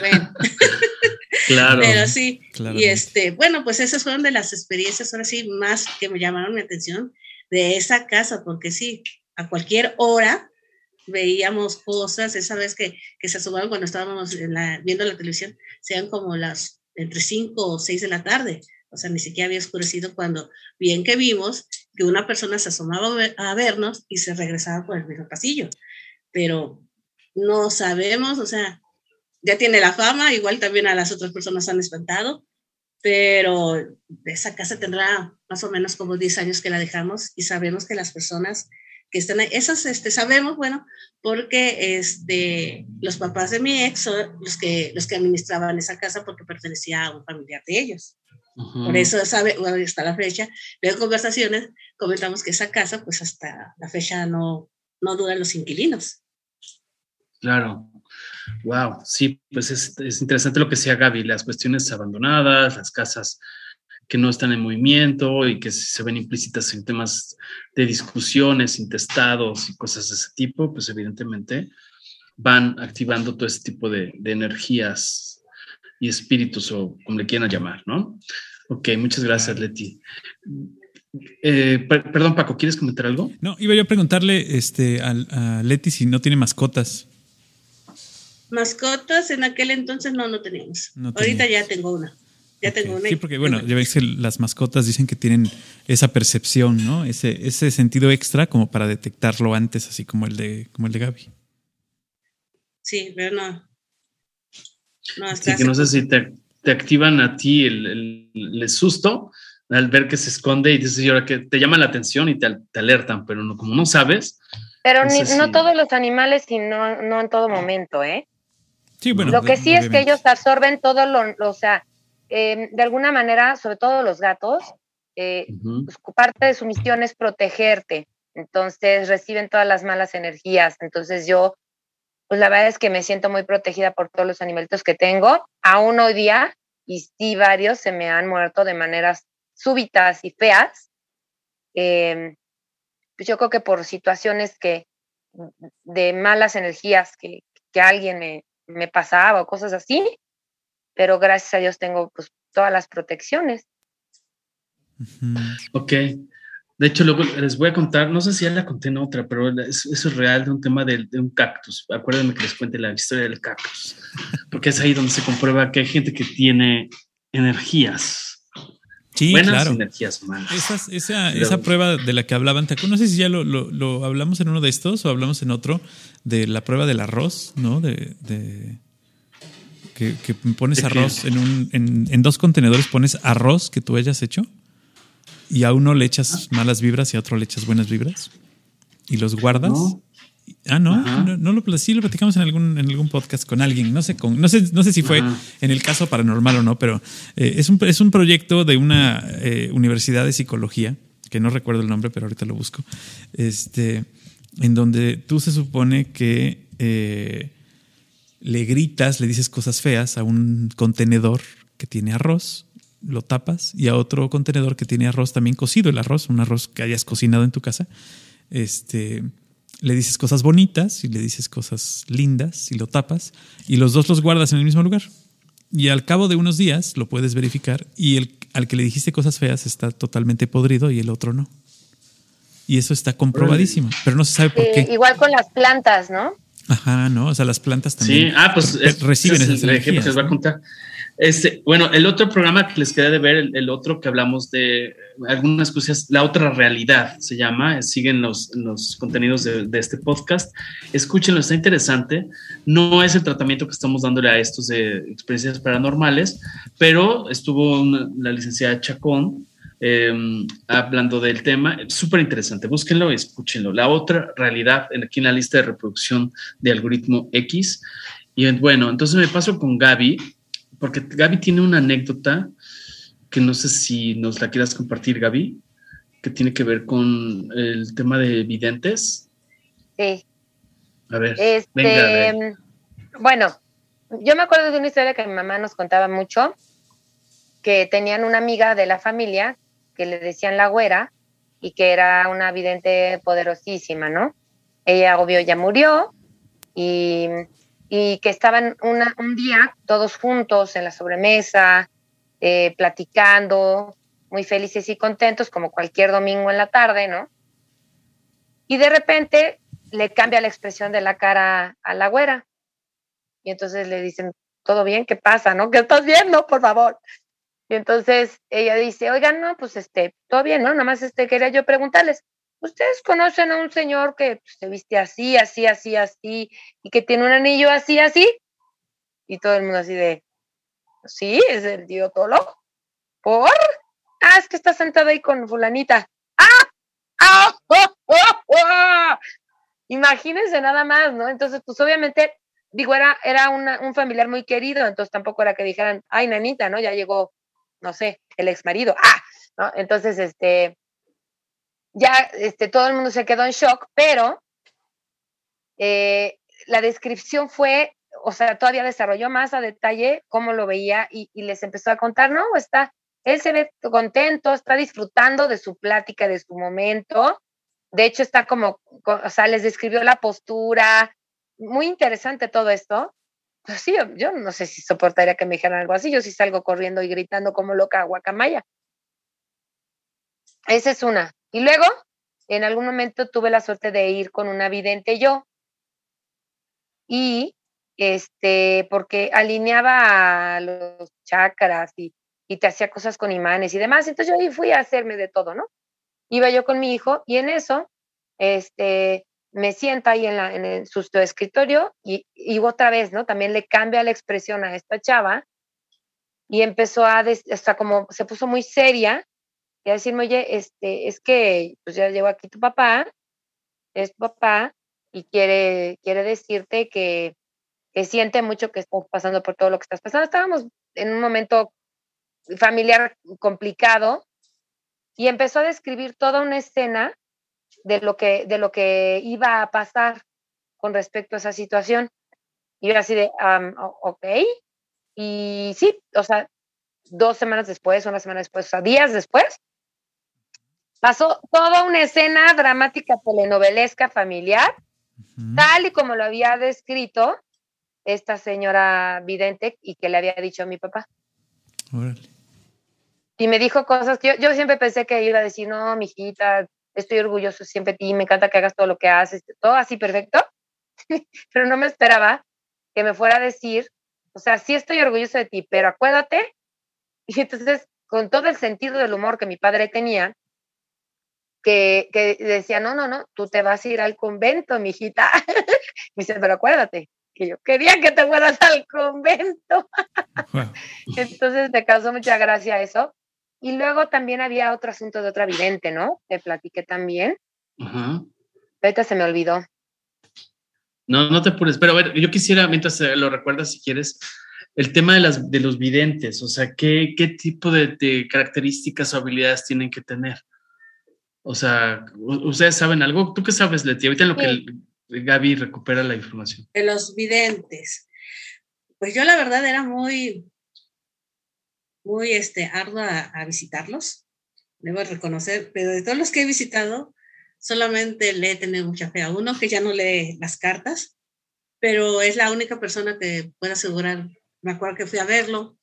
bueno. (laughs) claro. Pero sí, y este, bueno, pues esas fueron de las experiencias ahora sí más que me llamaron mi atención de esa casa, porque sí, a cualquier hora veíamos cosas, esa vez que, que se asomaron cuando estábamos viendo la televisión, sean como las entre 5 o 6 de la tarde, o sea, ni siquiera había oscurecido cuando bien que vimos que una persona se asomaba a vernos y se regresaba por el mismo pasillo, pero no sabemos, o sea, ya tiene la fama, igual también a las otras personas han espantado, pero esa casa tendrá más o menos como 10 años que la dejamos y sabemos que las personas que están ahí. Esas este, sabemos, bueno, porque este, los papás de mi ex son los que, los que administraban esa casa porque pertenecía a un familiar de ellos. Por eso sabe, hasta la fecha, en conversaciones comentamos que esa casa, pues hasta la fecha no, no duran los inquilinos. Claro. Wow, sí, pues es, es interesante lo que decía Gaby, las cuestiones abandonadas, las casas que no están en movimiento y que se ven implícitas en temas de discusiones, intestados y cosas de ese tipo, pues evidentemente van activando todo ese tipo de, energías y espíritus o como le quieran llamar, ¿no? Ok, muchas gracias, Leti. Eh, perdón, Paco, ¿quieres comentar algo? No, iba yo a preguntarle este, a, Leti si no tiene mascotas. Mascotas en aquel entonces no, no teníamos. Ahorita ya tengo una. Ya tengo una. Sí, porque bueno, ya veis que las mascotas dicen que tienen esa percepción, ¿no? Ese, ese sentido extra como para detectarlo antes, así como el de, como el de Gaby. Sí, pero no. No, que no sé si te, activan a ti el, el, susto al ver que se esconde y dices, y ahora que te llama la atención y te, te alertan, pero no, como no sabes. Pero no, todos los animales y no, no en todo momento, ¿eh? Sí, bueno. Lo que sí es que ellos absorben todo lo, o sea, Em, de alguna manera, sobre todo los gatos, eh, pues, parte de su misión es protegerte. Entonces reciben todas las malas energías. Entonces yo, pues la verdad es que me siento muy protegida por todos los animalitos que tengo. Aún hoy día, y sí varios se me han muerto de maneras súbitas y feas. Em, pues yo creo que por situaciones que de malas energías que, que alguien me, me pasaba o cosas así, pero gracias a Dios tengo pues todas las protecciones. Ok. De hecho, luego les voy a contar, no sé si ya la conté en otra, pero eso, es real de un tema de, un cactus. Acuérdenme que les cuente la historia del cactus, porque es ahí donde se comprueba que hay gente que tiene energías. Sí, buenas energías malas. esa, esa, prueba de la que hablaban, no sé si ya lo, lo, hablamos en uno de estos o hablamos en otro, de la prueba del arroz, ¿no? De, de que, pones arroz en, un, en, en dos contenedores, pones arroz que tú hayas hecho y a uno le echas malas vibras y a otro le echas buenas vibras y los guardas. Ah, no, no, lo, sí lo platicamos en algún, en algún podcast con alguien, no sé, con, no sé, no sé si fue en el caso paranormal o no, pero eh, es, un, es un proyecto de una eh, universidad de psicología, que no recuerdo el nombre, pero ahorita lo busco, este, en donde tú se supone que eh, le gritas, le dices cosas feas a un contenedor que tiene arroz lo tapas y a otro contenedor que tiene arroz también cocido, el arroz, un arroz que hayas cocinado en tu casa, este, le dices cosas bonitas y le dices cosas lindas y lo tapas y los dos los guardas en el mismo lugar. Y al cabo de unos días lo puedes verificar y el al que le dijiste cosas feas está totalmente podrido y el otro no. Y eso está comprobadísimo, pero no se sabe por qué. Igual con las plantas, ¿no? Ajá, no, o sea, las plantas también sí. ah, pues, reciben esas energías. Que les va a contar. Este, bueno, el otro programa que les queda de ver, el, otro que hablamos de algunas cosas, La Otra Realidad se llama, siguen los, los contenidos de, este podcast, escúchenlo, está interesante, no es el tratamiento que estamos dándole a estos de experiencias paranormales, pero estuvo la licenciada Chacón em, hablando del tema, súper interesante, búsquenlo y escúchenlo. La Otra Realidad, aquí en la lista de reproducción de algoritmo X. Y bueno, entonces me paso con Gaby porque Gaby tiene una anécdota que no sé si nos la quieras compartir, Gaby, que tiene que ver con el tema de videntes. Sí. A ver, este, Bueno, yo me acuerdo de una historia que mi mamá nos contaba mucho, que tenían una amiga de la familia que le decían la güera y que era una vidente poderosísima, ¿no? Ella, obvio, ya murió y y que estaban un día todos juntos en la sobremesa, eh, platicando, muy felices y contentos, como cualquier domingo en la tarde, ¿no? Y de repente le cambia la expresión de la cara a la güera. Y entonces le dicen, ¿todo bien? ¿Qué pasa? ¿No? ¿Qué estás viendo? Por favor. Y entonces ella dice, oigan, no, pues este, todo bien, ¿no? Nada más este, quería yo preguntarles, ustedes conocen a un señor que pues, se viste así, así, así, así, y que tiene un anillo así, así. Y todo el mundo así de, sí, es el tío Tolo. ¿Por? Ah, es que está sentado ahí con fulanita. ¡Ah! ¡Ah! (laughs) ¡Ah! Imagínense nada más, ¿no? Entonces, pues obviamente, digo, era, era un familiar muy querido, entonces tampoco era que dijeran, ay, nanita, ¿no? Ya llegó, no sé, el ex marido. ¡Ah! ¿No? Entonces, este, ya este, todo el mundo se quedó en shock, pero eh, la descripción fue, o sea, todavía desarrolló más a detalle cómo lo veía y, les empezó a contar, no, está, él se ve contento, está disfrutando de su plática, de su momento. De hecho, está como, o sea, les describió la postura, muy interesante todo esto. Pues sí, yo, no sé si soportaría que me dijeran algo así, yo sí salgo corriendo y gritando como loca guacamaya. Esa es una. Y luego, en algún momento tuve la suerte de ir con una vidente yo. Y este, porque alineaba los chakras y, te hacía cosas con imanes y demás. Entonces yo ahí fui a hacerme de todo, ¿no? Iba yo con mi hijo y en eso, este, me sienta ahí en, en su, escritorio y, y, otra vez, ¿no? También le cambia la expresión a esta chava y empezó a, hasta como se puso muy seria y a decirme, oye, este, es que pues ya llegó aquí tu papá, es tu papá, y quiere, quiere decirte que, que siente mucho que estás pasando por todo lo que estás pasando. Estábamos en un momento familiar complicado y empezó a describir toda una escena de lo que, de lo que iba a pasar con respecto a esa situación. Y así de, ok. Y sí, o sea, dos semanas después, una semana después, o sea, días después, Pasó toda una escena dramática telenovelesca familiar, tal y como lo había descrito esta señora vidente y que le había dicho a mi papá. y me dijo cosas que yo, siempre pensé que iba a decir, no, mijita, estoy orgulloso siempre de ti, me encanta que hagas todo lo que haces, todo así perfecto, (laughs) pero no me esperaba que me fuera a decir, o sea, sí estoy orgulloso de ti, pero acuérdate, (laughs) y entonces, con todo el sentido del humor que mi padre tenía, que, que decía, no, no, no, tú te vas a ir al convento, mijita. (laughs) me dice, pero acuérdate, que yo quería que te fueras al convento. (laughs) Entonces me causó mucha gracia eso. Y luego también había otro asunto de otra vidente, ¿no? Te platiqué también. Ajá. Ahorita se me olvidó. No, no te apures. Pero a ver, yo quisiera, mientras lo recuerdas, si quieres, el tema de, las, de los videntes. O sea, ¿qué, qué tipo de, de características o habilidades tienen que tener? O sea, ¿ustedes saben algo? ¿Tú qué sabes, Leti? Ahorita en lo que Gaby recupera la información. De los videntes. Pues yo la verdad era muy, muy este, ardua a, visitarlos, debo reconocer, pero de todos los que he visitado, solamente le he tenido mucha fe a uno que ya no lee las cartas, pero es la única persona que puedo asegurar, me acuerdo que fui a verlo,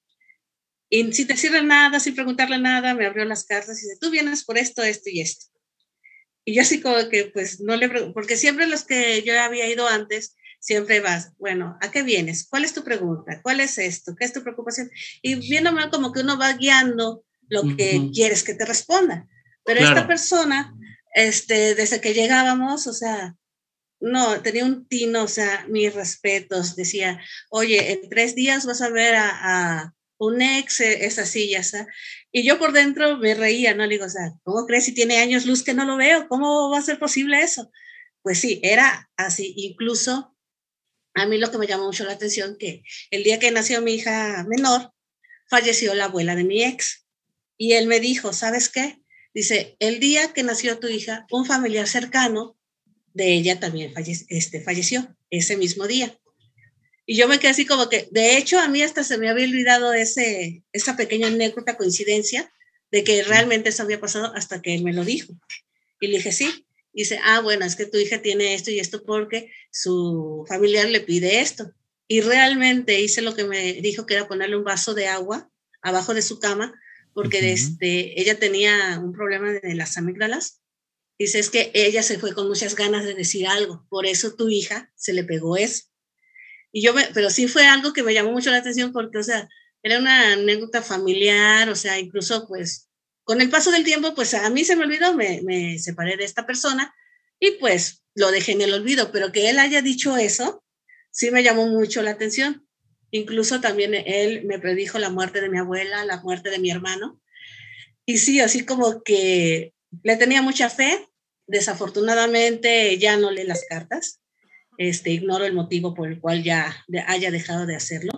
y sin decirle nada, sin preguntarle nada, me abrió las cartas y dice, tú vienes por esto, esto y esto. Y yo así como que, pues, no le porque siempre los que yo había ido antes, siempre vas, bueno, ¿a qué vienes? ¿Cuál es tu pregunta? ¿Cuál es esto? ¿Qué es tu preocupación? Y viéndome como que uno va guiando lo que quieres que te responda. Pero esta persona, este, desde que llegábamos, o sea, no, tenía un tino, o sea, mis respetos, decía, oye, en tres días vas a ver a un ex, eh, es así, ya está. Y yo por dentro me reía, ¿no? Le digo, ¿cómo crees si tiene años luz que no lo veo? ¿Cómo va a ser posible eso? Pues sí, era así. Incluso a mí lo que me llamó mucho la atención, que el día que nació mi hija menor, falleció la abuela de mi ex. Y él me dijo, ¿sabes qué? Dice, el día que nació tu hija, un familiar cercano de ella también este, falleció ese mismo día. Y yo me quedé así como que, de hecho, a mí hasta se me había olvidado ese, esa pequeña anécdota, coincidencia, de que realmente eso había pasado hasta que él me lo dijo. Y le dije, sí. Y dice, ah, bueno, es que tu hija tiene esto y esto porque su familiar le pide esto. Y realmente hice lo que me dijo, que era ponerle un vaso de agua abajo de su cama, porque este, ella tenía un problema de las amígdalas. Dice, es que ella se fue con muchas ganas de decir algo, por eso tu hija se le pegó eso. Y yo, pero sí fue algo que me llamó mucho la atención porque, o sea, era una anécdota familiar, o sea, incluso pues con el paso del tiempo, pues a mí se me olvidó, me, me separé de esta persona y pues lo dejé en el olvido, pero que él haya dicho eso, sí me llamó mucho la atención. Incluso también él me predijo la muerte de mi abuela, la muerte de mi hermano. Y sí, así como que le tenía mucha fe. Desafortunadamente ya no lee las cartas. Este, ignoro el motivo por el cual ya haya dejado de hacerlo,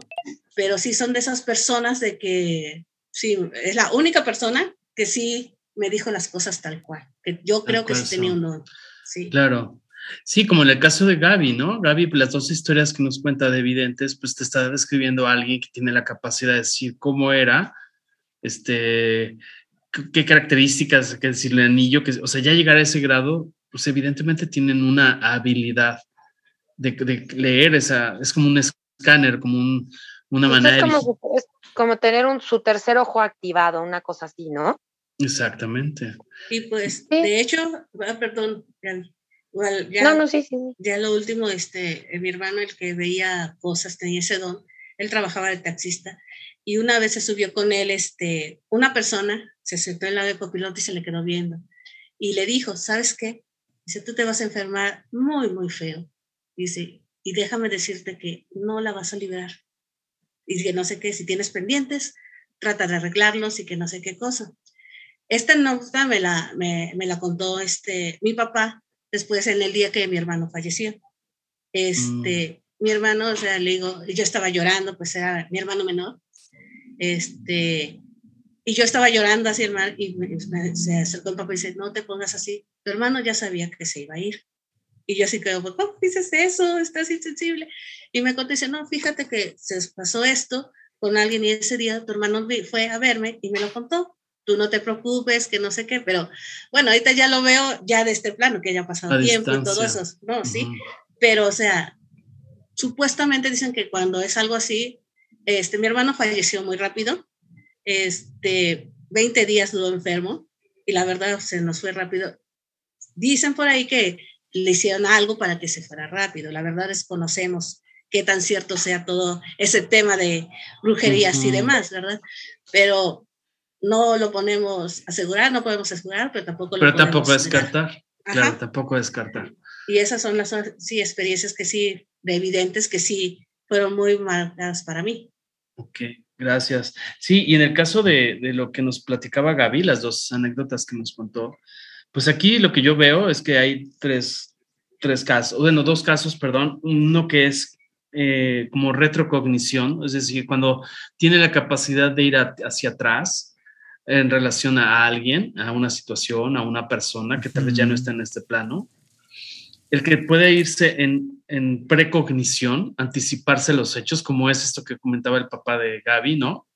pero sí son de esas personas de que, sí, es la única persona que sí me dijo las cosas tal cual, que yo creo que sí tenía un don. Sí. Claro. Sí, como en el caso de Gaby, ¿no? Gaby, pues, las dos historias que nos cuenta de evidentes, pues te está describiendo a alguien que tiene la capacidad de decir cómo era, este, qué características, qué decirle anillo, que, o sea, ya llegar a ese grado, pues evidentemente tienen una habilidad de, leer esa, es como un escáner, como un, una manera es como, es como tener un, su tercer ojo activado, una cosa así, ¿no? Exactamente. Y pues, de hecho, ah, perdón, ya, no, no, sí, sí. ya lo último, este, mi hermano, el que veía cosas, tenía ese don, él trabajaba de taxista y una vez se subió con él, este, una persona se sentó en la de copiloto y se le quedó viendo y le dijo, ¿sabes qué? Dice, tú te vas a enfermar muy, muy feo. Dice, y déjame decirte que no la vas a liberar. Y que no sé qué, si tienes pendientes, trata de arreglarlos y que no sé qué cosa. Esta nota me la, me, la contó este, mi papá después en el día que mi hermano falleció. Este, mm. Mi hermano, o sea, le digo, yo estaba llorando, pues era mi hermano menor. Este, y yo estaba llorando así, hermano, y se acercó el papá y dice, no te pongas así. Tu hermano ya sabía que se iba a ir. Y yo así quedo, ¿cómo dices eso? Estás insensible. Y me contó no, fíjate que se pasó esto con alguien y ese día tu hermano fue a verme y me lo contó. Tú no te preocupes, que no sé qué, pero bueno, ahorita ya lo veo ya de este plano, que ya ha pasado tiempo y todo eso, ¿no? Sí, pero o sea, supuestamente dicen que cuando es algo así, este, mi hermano falleció muy rápido, este, 20 días duró enfermo y la verdad se nos fue rápido. Dicen por ahí que le hicieron algo para que se fuera rápido. La verdad desconocemos qué tan cierto sea todo ese tema de brujerías y demás, ¿verdad? Pero no lo ponemos asegurar, no podemos asegurar, pero tampoco lo Pero tampoco descartar. Claro, tampoco descartar. Y esas son las sí, experiencias que sí, de evidentes que sí fueron muy marcadas para mí. Ok, gracias. Sí, y en el caso de, de lo que nos platicaba Gaby, las dos anécdotas que nos contó, pues aquí lo que yo veo es que hay tres, tres casos, bueno, dos casos, perdón. Uno que es eh, como retrocognición, es decir, cuando tiene la capacidad de ir hacia atrás en relación a alguien, a una situación, a una persona que tal vez ya no está en este plano. El que puede irse en, en precognición, anticiparse los hechos, como es esto que comentaba el papá de Gaby, ¿no?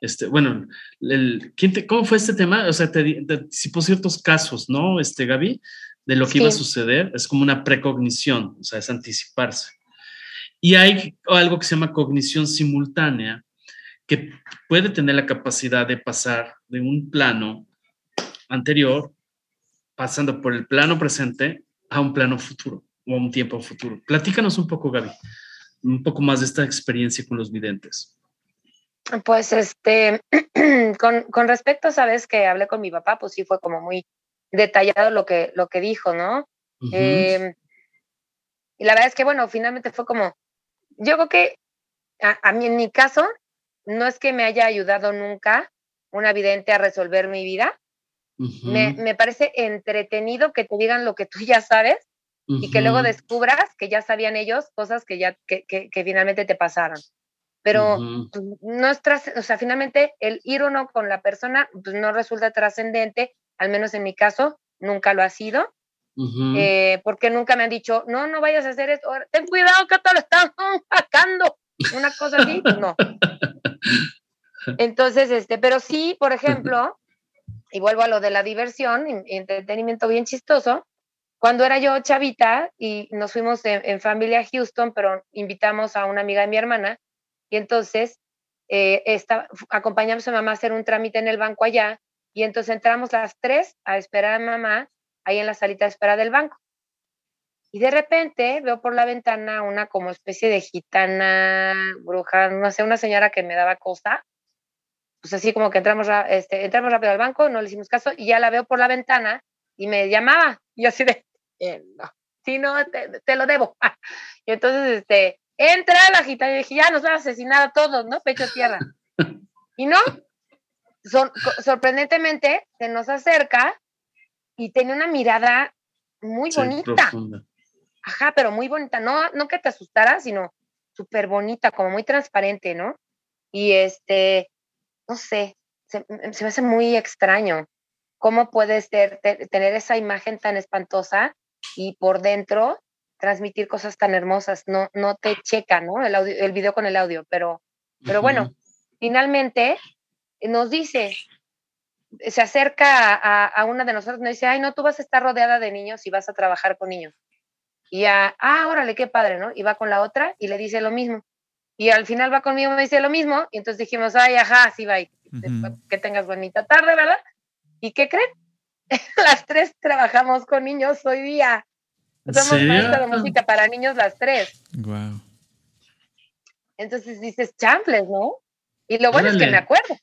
Este, bueno, el, ¿quién te, ¿cómo fue este tema? O sea, te, anticipó ciertos casos, ¿no, este, Gaby? De lo que iba a suceder. Es como una precognición, o sea, es anticiparse. Y hay algo que se llama cognición simultánea, que puede tener la capacidad de pasar de un plano anterior, pasando por el plano presente, a un plano futuro o a un tiempo futuro. Platícanos un poco, Gaby, un poco más de esta experiencia con los videntes. Pues este, (clears throat) con, con, respecto, sabes que hablé con mi papá, pues sí fue como muy detallado lo que, lo que dijo, ¿no? Em, y la verdad es que, bueno, finalmente fue como, yo creo que a, mí en mi caso, no es que me haya ayudado nunca una vidente a resolver mi vida. me, me, parece entretenido que te digan lo que tú ya sabes y que luego descubras que ya sabían ellos cosas que ya que, que, que finalmente te pasaron pero pues, no es o sea, finalmente el ir o no con la persona pues, no resulta trascendente, al menos en mi caso, nunca lo ha sido, eh, porque nunca me han dicho, no, no vayas a hacer esto, ten cuidado que te lo están (laughs) sacando, una cosa así, pues, no. (laughs) Entonces, este, pero sí, por ejemplo, y vuelvo a lo de la diversión, entretenimiento bien chistoso, cuando era yo chavita y nos fuimos en, en familia a Houston, pero invitamos a una amiga de mi hermana, y entonces eh, acompañamos a mamá a hacer un trámite en el banco allá y entonces entramos las tres a esperar a mamá ahí en la salita de espera del banco. Y de repente veo por la ventana una como especie de gitana, bruja, no sé, una señora que me daba cosa. Pues así como que entramos, este, entramos rápido al banco, no le hicimos caso y ya la veo por la ventana y me llamaba. (laughs) Y así de, eh, no, si no, te, te, lo debo. (laughs) y entonces, este, entra la gitana y dije, ya nos van a asesinar a todos, ¿no? Pecho tierra. (laughs) Y no, son, sorprendentemente se nos acerca y tiene una mirada muy bonita. Ajá, pero muy bonita. No, no que te asustara, sino súper bonita, como muy transparente, ¿no? Y este, no sé, se, se me hace muy extraño. ¿Cómo puede ser, tener esa imagen tan espantosa y por dentro transmitir cosas tan hermosas, no, no te checa, ¿no? El, audio, el video con el audio, pero, pero bueno, finalmente nos dice, se acerca a, a, una de nosotros, nos dice, ay, no, tú vas a estar rodeada de niños y vas a trabajar con niños. Y ya, ah, órale, qué padre, ¿no? Y va con la otra y le dice lo mismo. Y al final va conmigo y me dice lo mismo. Y entonces dijimos, ay, ajá, sí, va. Que tengas bonita tarde, ¿verdad? ¿Y qué creen? (laughs) Las tres trabajamos con niños hoy día. Somos maestras de música para niños las tres. Wow. Entonces dices champles, ¿no? Y lo bueno es que me acuerdo.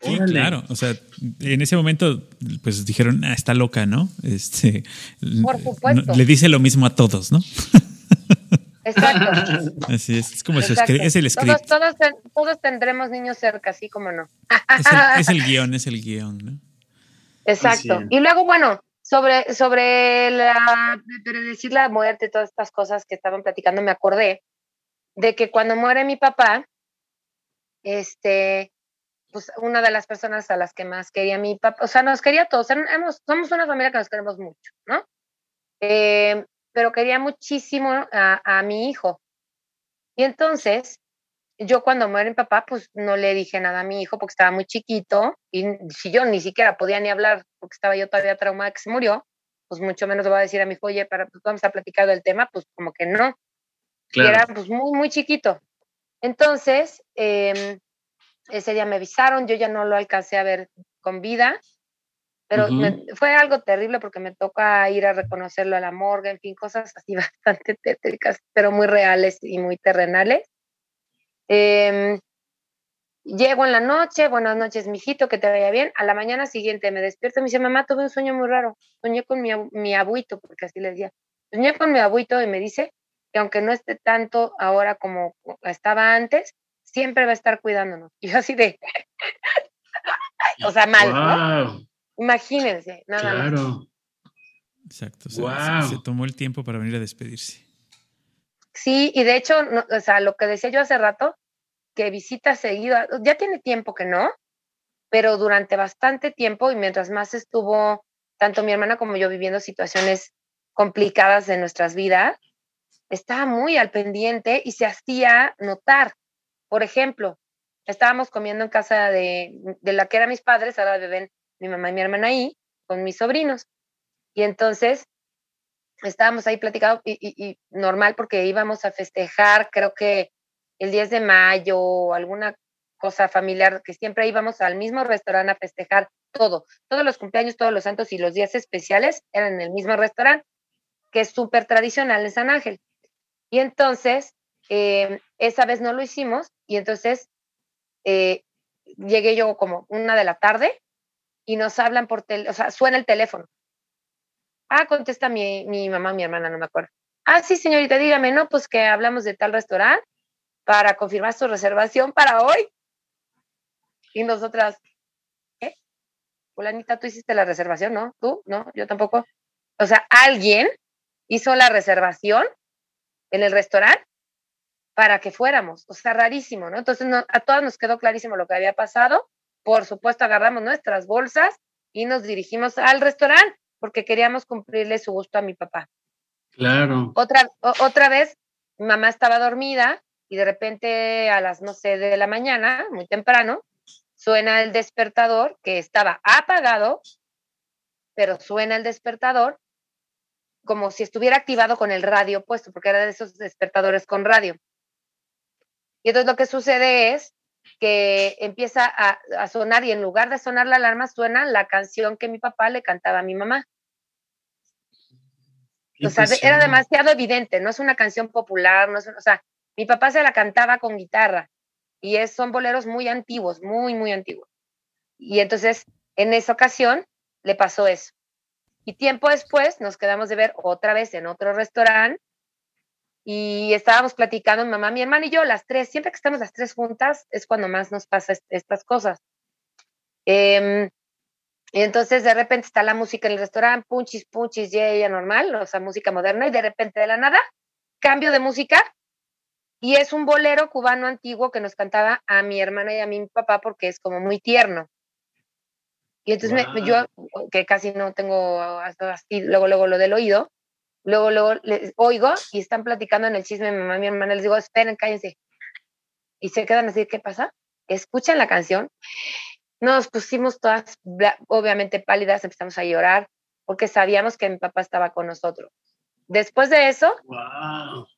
Sí, claro. O sea, en ese momento, pues dijeron, ah, está loca, ¿no? Este, Por supuesto. le dice lo mismo a todos, ¿no? Exacto. (laughs) Así es, es como es el script. Todos, todos, tendremos niños cerca, así como no. Es el, es el (laughs) guion, es el guion, ¿no? Exacto. Y luego, bueno, sobre, sobre la, decir la muerte, todas estas cosas que estaban platicando, me acordé de que cuando muere mi papá, este, pues una de las personas a las que más quería mi papá, o sea, nos quería todos, somos una familia que nos queremos mucho, ¿no? Eh, pero quería muchísimo a, a, mi hijo. Y entonces, yo cuando muere mi papá, pues no le dije nada a mi hijo porque estaba muy chiquito y si yo ni siquiera podía ni hablar porque estaba yo todavía traumada que se murió, pues mucho menos le voy a decir a mi hijo, oye, para, pues vamos a platicar del tema, pues como que no. Y era pues muy, muy chiquito. Entonces, em, ese día me avisaron, yo ya no lo alcancé a ver con vida, pero fue algo terrible porque me toca ir a reconocerlo a la morgue, en fin, cosas así (laughs) bastante tétricas, pero muy reales y muy terrenales. Em, llego en la noche, buenas noches, mijito, que te vaya bien. A la mañana siguiente me despierto y me dice, mamá, tuve un sueño muy raro. Soñé con mi, mi abuito, porque así le decía. Soñé con mi abuito y me dice que aunque no esté tanto ahora como estaba antes, siempre va a estar cuidándonos. (laughs) Y yo así de, (laughs) o sea, mal, ¿no? Imagínense, nada claro. Exacto. Se, tomó el tiempo para venir a despedirse. Sí, y de hecho, o sea, lo que decía yo hace rato, que visita seguida, ya tiene tiempo que no, pero durante bastante tiempo y mientras más estuvo tanto mi hermana como yo viviendo situaciones complicadas de nuestras vidas, estaba muy al pendiente y se hacía notar. Por ejemplo, estábamos comiendo en casa de, de la que eran mis padres, ahora beben mi mamá y mi hermana ahí, con mis sobrinos. Y entonces estábamos ahí platicando y, normal porque íbamos a festejar, creo que el 10 de mayo alguna cosa familiar, que siempre íbamos al mismo restaurante a festejar todo. Todos los cumpleaños, todos los santos y los días especiales eran en el mismo restaurante, que es súper tradicional en San Ángel. Y entonces, eh, esa vez no lo hicimos y entonces eh, llegué yo como una de la tarde y nos hablan por teléfono, o sea, suena el teléfono. Ah, contesta mi, mi mamá, mi hermana, no me acuerdo. Ah, sí, señorita, dígame, no, pues que hablamos de tal restaurante para confirmar su reservación para hoy. Y nosotras, ¿qué? Fulanita, tú hiciste la reservación, ¿no? ¿Tú? No, yo tampoco. O sea, alguien hizo la reservación en el restaurante para que fuéramos. O sea, rarísimo, ¿no? Entonces a todas nos quedó clarísimo lo que había pasado por supuesto, agarramos nuestras bolsas y nos dirigimos al restaurante porque queríamos cumplirle su gusto a mi papá. Claro. Otra, otra vez, mamá estaba dormida y de repente a las, no sé, de la mañana, muy temprano, suena el despertador que estaba apagado, pero suena el despertador como si estuviera activado con el radio puesto, porque era de esos despertadores con radio. Y entonces lo que sucede es que empieza a, sonar y en lugar de sonar la alarma suena la canción que mi papá le cantaba a mi mamá. O sea, era demasiado evidente, no es una canción popular, no es, o sea, mi papá se la cantaba con guitarra y es, son boleros muy antiguos, muy, muy antiguos. Y entonces, en esa ocasión, le pasó eso. Y tiempo después nos quedamos de ver otra vez en otro restaurante y estábamos platicando, mi mamá, mi hermana y yo, las tres, siempre que estamos las tres juntas es cuando más nos pasa estas cosas. Em, y entonces de repente está la música en el restaurante, punchis, punchis, ya, ya normal, o sea, música moderna, y de repente de la nada, cambio de música, y es un bolero cubano antiguo que nos cantaba a mi hermana y a mi papá porque es como muy tierno. Y entonces yo, que casi no tengo así, luego, luego lo del oído, Luego, luego les oigo y están platicando en el chisme mi mamá y mi hermana. Les digo, esperen, cállense. Y se quedan así, ¿qué pasa? Escuchan la canción. Nos pusimos todas, obviamente pálidas, empezamos a llorar porque sabíamos que mi papá estaba con nosotros. Después de eso,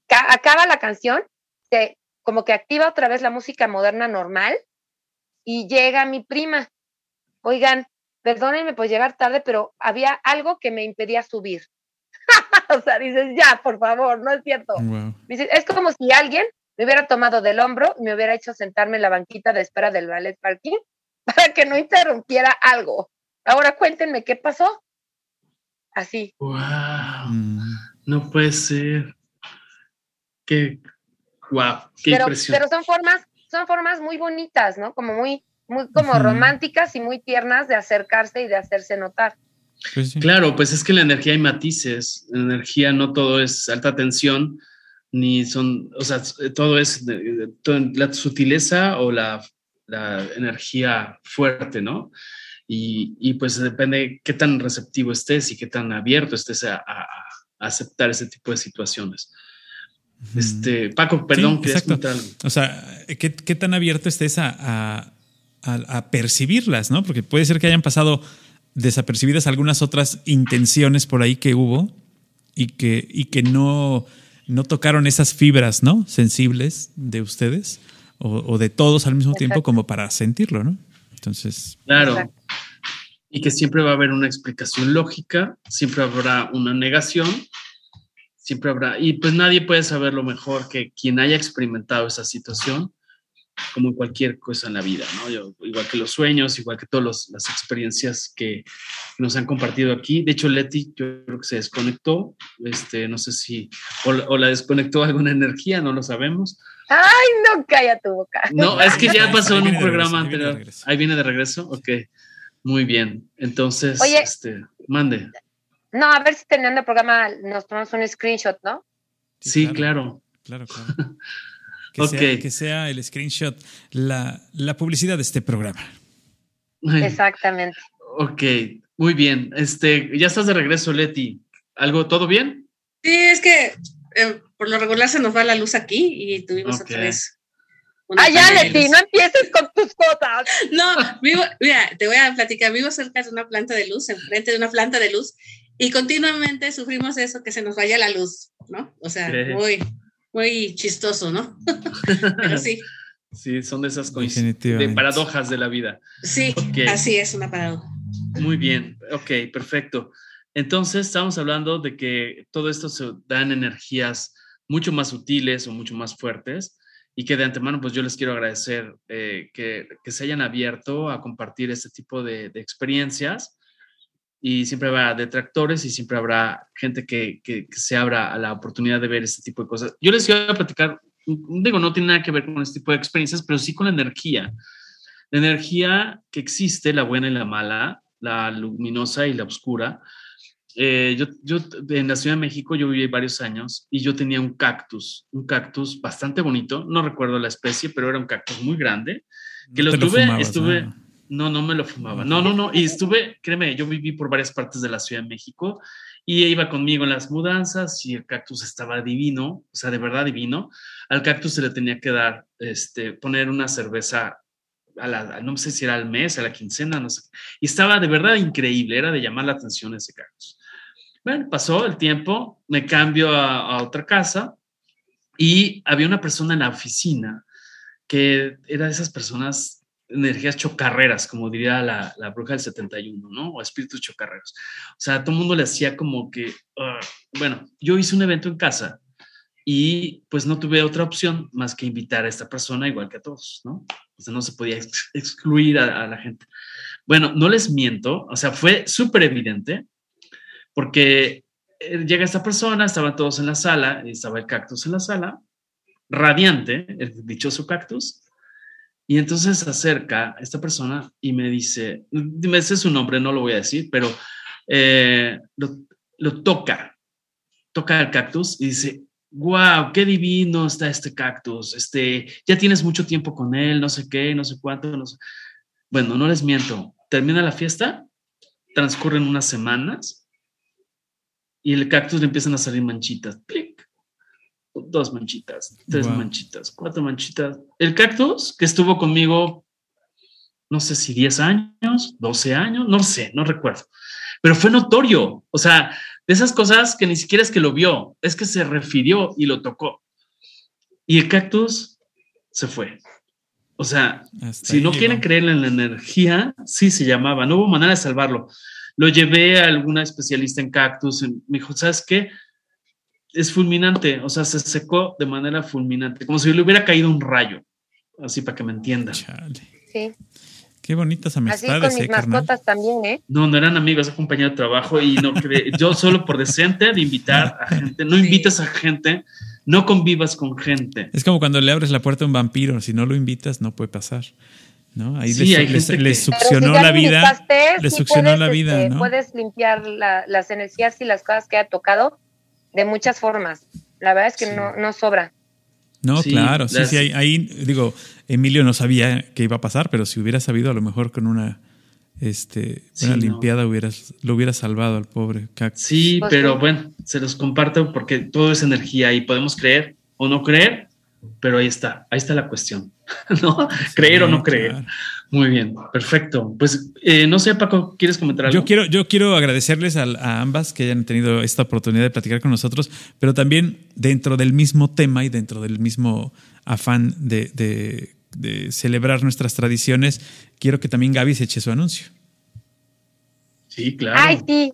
acaba la canción, se, como que activa otra vez la música moderna normal y llega mi prima. Oigan, perdónenme por llegar tarde, pero había algo que me impedía subir. (laughs) o sea, dices, ya, por favor, no es cierto. es como si alguien me hubiera tomado del hombro y me hubiera hecho sentarme en la banquita de espera del ballet parking (laughs) para que no interrumpiera algo. Ahora cuéntenme qué pasó. Así. Wow. Mm. No puede ser. Qué wow, qué pero, Pero son formas, son formas muy bonitas, ¿no? Como muy, muy como románticas y muy tiernas de acercarse y de hacerse notar. Pues claro, pues es que la energía hay matices. La energía no todo es alta tensión, ni son, o sea, todo es la sutileza o la, energía fuerte, ¿no? Y, pues depende qué tan receptivo estés y qué tan abierto estés a, aceptar ese tipo de situaciones. Este, Paco, perdón, sí, O sea, ¿qué, tan abierto estés a, a percibirlas, ¿no? Porque puede ser que hayan pasado desapercibidas algunas otras intenciones por ahí que hubo y que, y que no, no tocaron esas fibras ¿no? sensibles de ustedes. o, de todos al mismo tiempo como para sentirlo, ¿no? Entonces. Claro. Y que siempre va a haber una explicación lógica, siempre habrá una negación, siempre habrá. Y pues nadie puede saberlo mejor que quien haya experimentado esa situación, como en cualquier cosa en la vida, ¿no? igual que los sueños, igual que todas las experiencias que nos han compartido aquí. De hecho, Leti, yo creo que se desconectó, este, no sé si, o, o la desconectó alguna energía, no lo sabemos Ay, no, calla tu boca. No, es que ya pasó en un programa anterior. Ahí viene de regreso. Ok, muy bien. Entonces, este, mande. No, a ver si teniendo el programa nos tomamos un screenshot, ¿no? Sí, claro. Claro, claro. (laughs) Que, sea, que sea el screenshot la, la publicidad de este programa. Exactamente. Ok, muy bien. Este, ya estás de regreso, Leti. ¿Algo, todo bien? Sí, es que eh, por lo regular se nos va la luz aquí y tuvimos otra vez. Ah, ya, Leti, no empieces con tus cosas. (laughs) No, vivo, mira, te voy a platicar, vivo cerca de una planta de luz, enfrente de una planta de luz, y continuamente sufrimos eso, que se nos vaya la luz, ¿no? O sea, muy, muy chistoso, ¿no? (laughs) Pero sí. (laughs) Sí, son de esas de paradojas de la vida. Sí, así es, una paradoja. Muy bien, ok, perfecto. Entonces, estamos hablando de que todo esto se dan energías mucho más sutiles o mucho más fuertes y que de antemano, pues yo les quiero agradecer eh, que, se hayan abierto a compartir este tipo de, experiencias y siempre habrá detractores y siempre habrá gente que, se abra a la oportunidad de ver este tipo de cosas. Yo les quiero platicar, digo, no tiene nada que ver con este tipo de experiencias, pero sí con la energía. La energía que existe, la buena y la mala, la luminosa y la oscura, eh, yo, yo en la Ciudad de México yo viví varios años y yo tenía un cactus, un cactus bastante bonito, no recuerdo la especie, pero era un cactus muy grande, que lo tuve, estuve, no, no me lo fumaba, no, no, no, y estuve, créeme, yo viví por varias partes de la Ciudad de México y iba conmigo en las mudanzas y el cactus estaba divino, o sea, de verdad divino. Al cactus se le tenía que dar, este, poner una cerveza a la, no sé si era al mes, a la quincena, no sé. Y estaba de verdad increíble, era de llamar la atención ese cactus. Bueno, pasó el tiempo, me cambio a, otra casa y había una persona en la oficina que era de esas personas, energías chocarreras, como diría la, la bruja del 71, ¿no? O espíritus chocarreros. O sea, todo el mundo le hacía como que, ah, bueno, yo hice un evento en casa y pues no tuve otra opción más que invitar a esta persona igual que a todos, ¿no? O sea, no se podía excluir a, a la gente. Bueno, no les miento, o sea, fue súper evidente porque eh, llega esta persona, estaban todos en la sala, estaba el cactus en la sala, radiante, el dichoso cactus, y entonces se acerca esta persona y me dice, ese es su nombre, no lo voy a decir, pero eh, lo, toca, toca el cactus y dice, wow, qué divino está este cactus, este, ya tienes mucho tiempo con él, no sé qué, no sé cuánto, no. Bueno, no les miento, termina la fiesta, transcurren unas semanas y el cactus le empiezan a salir manchitas. Dos manchitas, tres manchitas, cuatro manchitas. El cactus que estuvo conmigo, no sé si 10 años, 12 años, no sé, no recuerdo. Pero fue notorio. O sea, de esas cosas que ni siquiera es que lo vio, es que se refirió y lo tocó. Y el cactus se fue. O sea, si no quieren creer en la energía, sí se llamaba, no hubo manera de salvarlo. Lo llevé a alguna especialista en cactus. Me dijo, ¿sabes qué? Es fulminante, o sea, se secó de manera fulminante, como si le hubiera caído un rayo, así para que me entiendan. Sí. Qué bonitas amistades. Así con mis eh, mascotas también, ¿eh? No, no eran amigos, es compañero de trabajo y no yo solo por decente de invitar a gente, no invitas a gente, no convivas con gente. Es como cuando le abres la puerta a un vampiro, si no lo invitas no puede pasar. ¿no? Ahí les, succionó la vida. Les succionó la vida, este, Puedes limpiar las energías y las cosas que ha tocado de muchas formas. La verdad es que no, no sobra. No, claro, sí, sí, ahí, digo, Emilio no sabía qué iba a pasar, pero si hubiera sabido, a lo mejor con una, este, una limpiada hubieras, lo hubiera salvado al pobre Sí, pues pero bueno, se los comparto porque todo es energía y podemos creer o no creer, pero ahí está, ahí está la cuestión, (laughs) ¿no? creer o no creer. Muy bien, perfecto. Pues eh, no sé, Paco, ¿quieres comentar algo? Yo quiero, yo quiero agradecerles a, ambas que hayan tenido esta oportunidad de platicar con nosotros, pero también dentro del mismo tema y dentro del mismo afán de, de, celebrar nuestras tradiciones, quiero que también Gaby se eche su anuncio. Sí, claro. Ay, sí.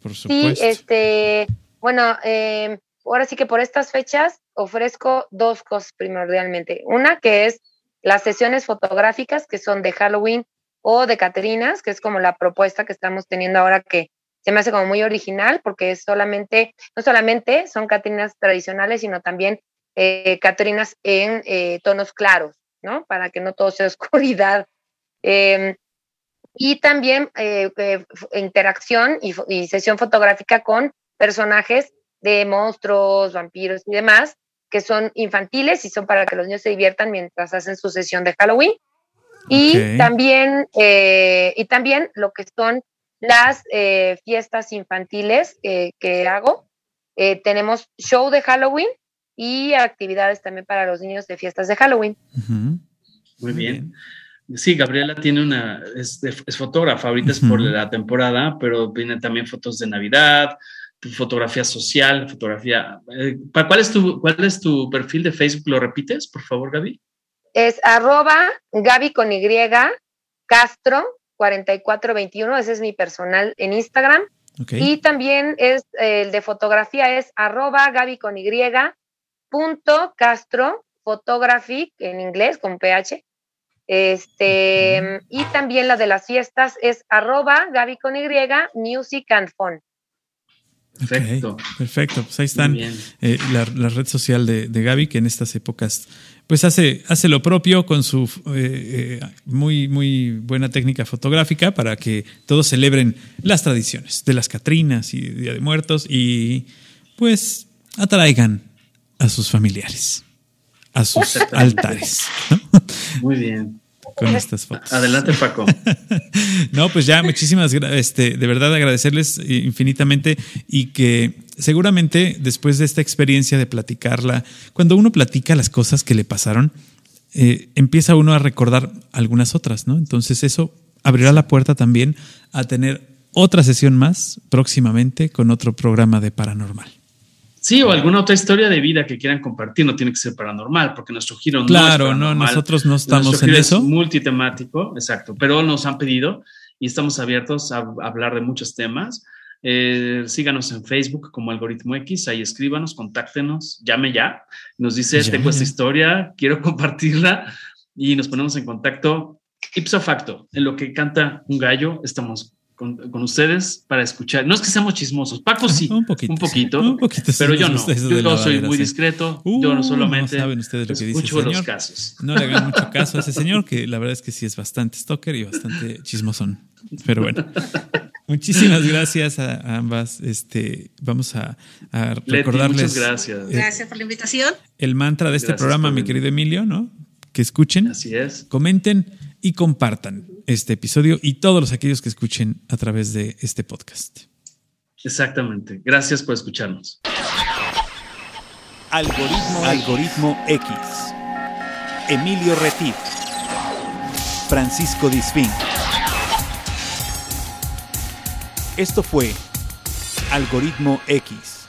Por supuesto. Sí, este, bueno, eh, ahora sí que por estas fechas ofrezco dos cosas primordialmente. Una que es las sesiones fotográficas que son de Halloween o de Catrinas, que es como la propuesta que estamos teniendo ahora que se me hace como muy original porque es solamente, no solamente son Catrinas tradicionales, sino también eh, Catrinas en eh, tonos claros, ¿no? Para que no todo sea (laughs) oscuridad. Em, y también eh, interacción y sesión fotográfica con personajes de monstruos, vampiros y demás, que son infantiles y son para que los niños se diviertan mientras hacen su sesión de Halloween. Y también, eh, y también lo que son las eh, fiestas infantiles que hago. Eh, tenemos show de Halloween y actividades también para los niños de fiestas de Halloween. Muy bien. Sí, Gabriela tiene una, es, fotógrafa, ahorita es por la temporada, pero tiene también fotos de Navidad, fotografía social, fotografía. Eh, ¿cuál, es tu, ¿Cuál es tu perfil de Facebook? ¿Lo repites, por favor, Gaby? Es arroba Gaby con Y Castro 4421, ese es mi personal en Instagram. Y también es el de fotografía es arroba Gaby con Y punto Castro Photography en inglés con PH. Este, y también la de las fiestas es arroba Gaby con Y Music and Fun. Perfecto. perfecto, pues ahí están eh, la, red social de, de, Gaby, que en estas épocas pues hace, hace lo propio con su eh, eh, muy, muy buena técnica fotográfica para que todos celebren las tradiciones de las Catrinas y Día de Muertos y pues atraigan a sus familiares, a sus altares. Muy bien con estas fotos. Adelante, Paco. (laughs) no, pues ya muchísimas gracias, este, de verdad agradecerles infinitamente y que seguramente después de esta experiencia de platicarla, cuando uno platica las cosas que le pasaron, eh, empieza uno a recordar algunas otras, ¿no? Entonces eso abrirá la puerta también a tener otra sesión más próximamente con otro programa de paranormal. Sí, o alguna otra historia de vida que quieran compartir, no tiene que ser paranormal, porque nuestro giro claro, no es no, nosotros no estamos en eso. Es multitemático, exacto, pero nos han pedido y estamos abiertos a, hablar de muchos temas. Eh, síganos en Facebook como Algoritmo X, ahí escríbanos, contáctenos, llame ya, nos dice, tengo esta historia, quiero (laughs) compartirla y nos ponemos en contacto. Ipso facto, en lo que canta un gallo, estamos con, ustedes para escuchar. No es que seamos chismosos. Paco sí, un poquito, un poquito, pero yo no. Yo soy muy discreto. yo no uh, solamente no saben ustedes lo que dice escucho los casos. No le hagan mucho caso a ese señor, que la verdad es que sí es bastante stalker y bastante chismosón. Pero bueno. Muchísimas gracias a, ambas. Este, vamos a, recordarles. muchas gracias. gracias por la invitación. El mantra de este programa, mi querido Emilio, ¿no? Que escuchen. Así es. Comenten y compartan este episodio y todos los aquellos que escuchen a través de este podcast. Exactamente. Gracias por escucharnos. Algoritmo, Algoritmo X. Emilio Retif. Francisco Disfín. Esto fue Algoritmo X.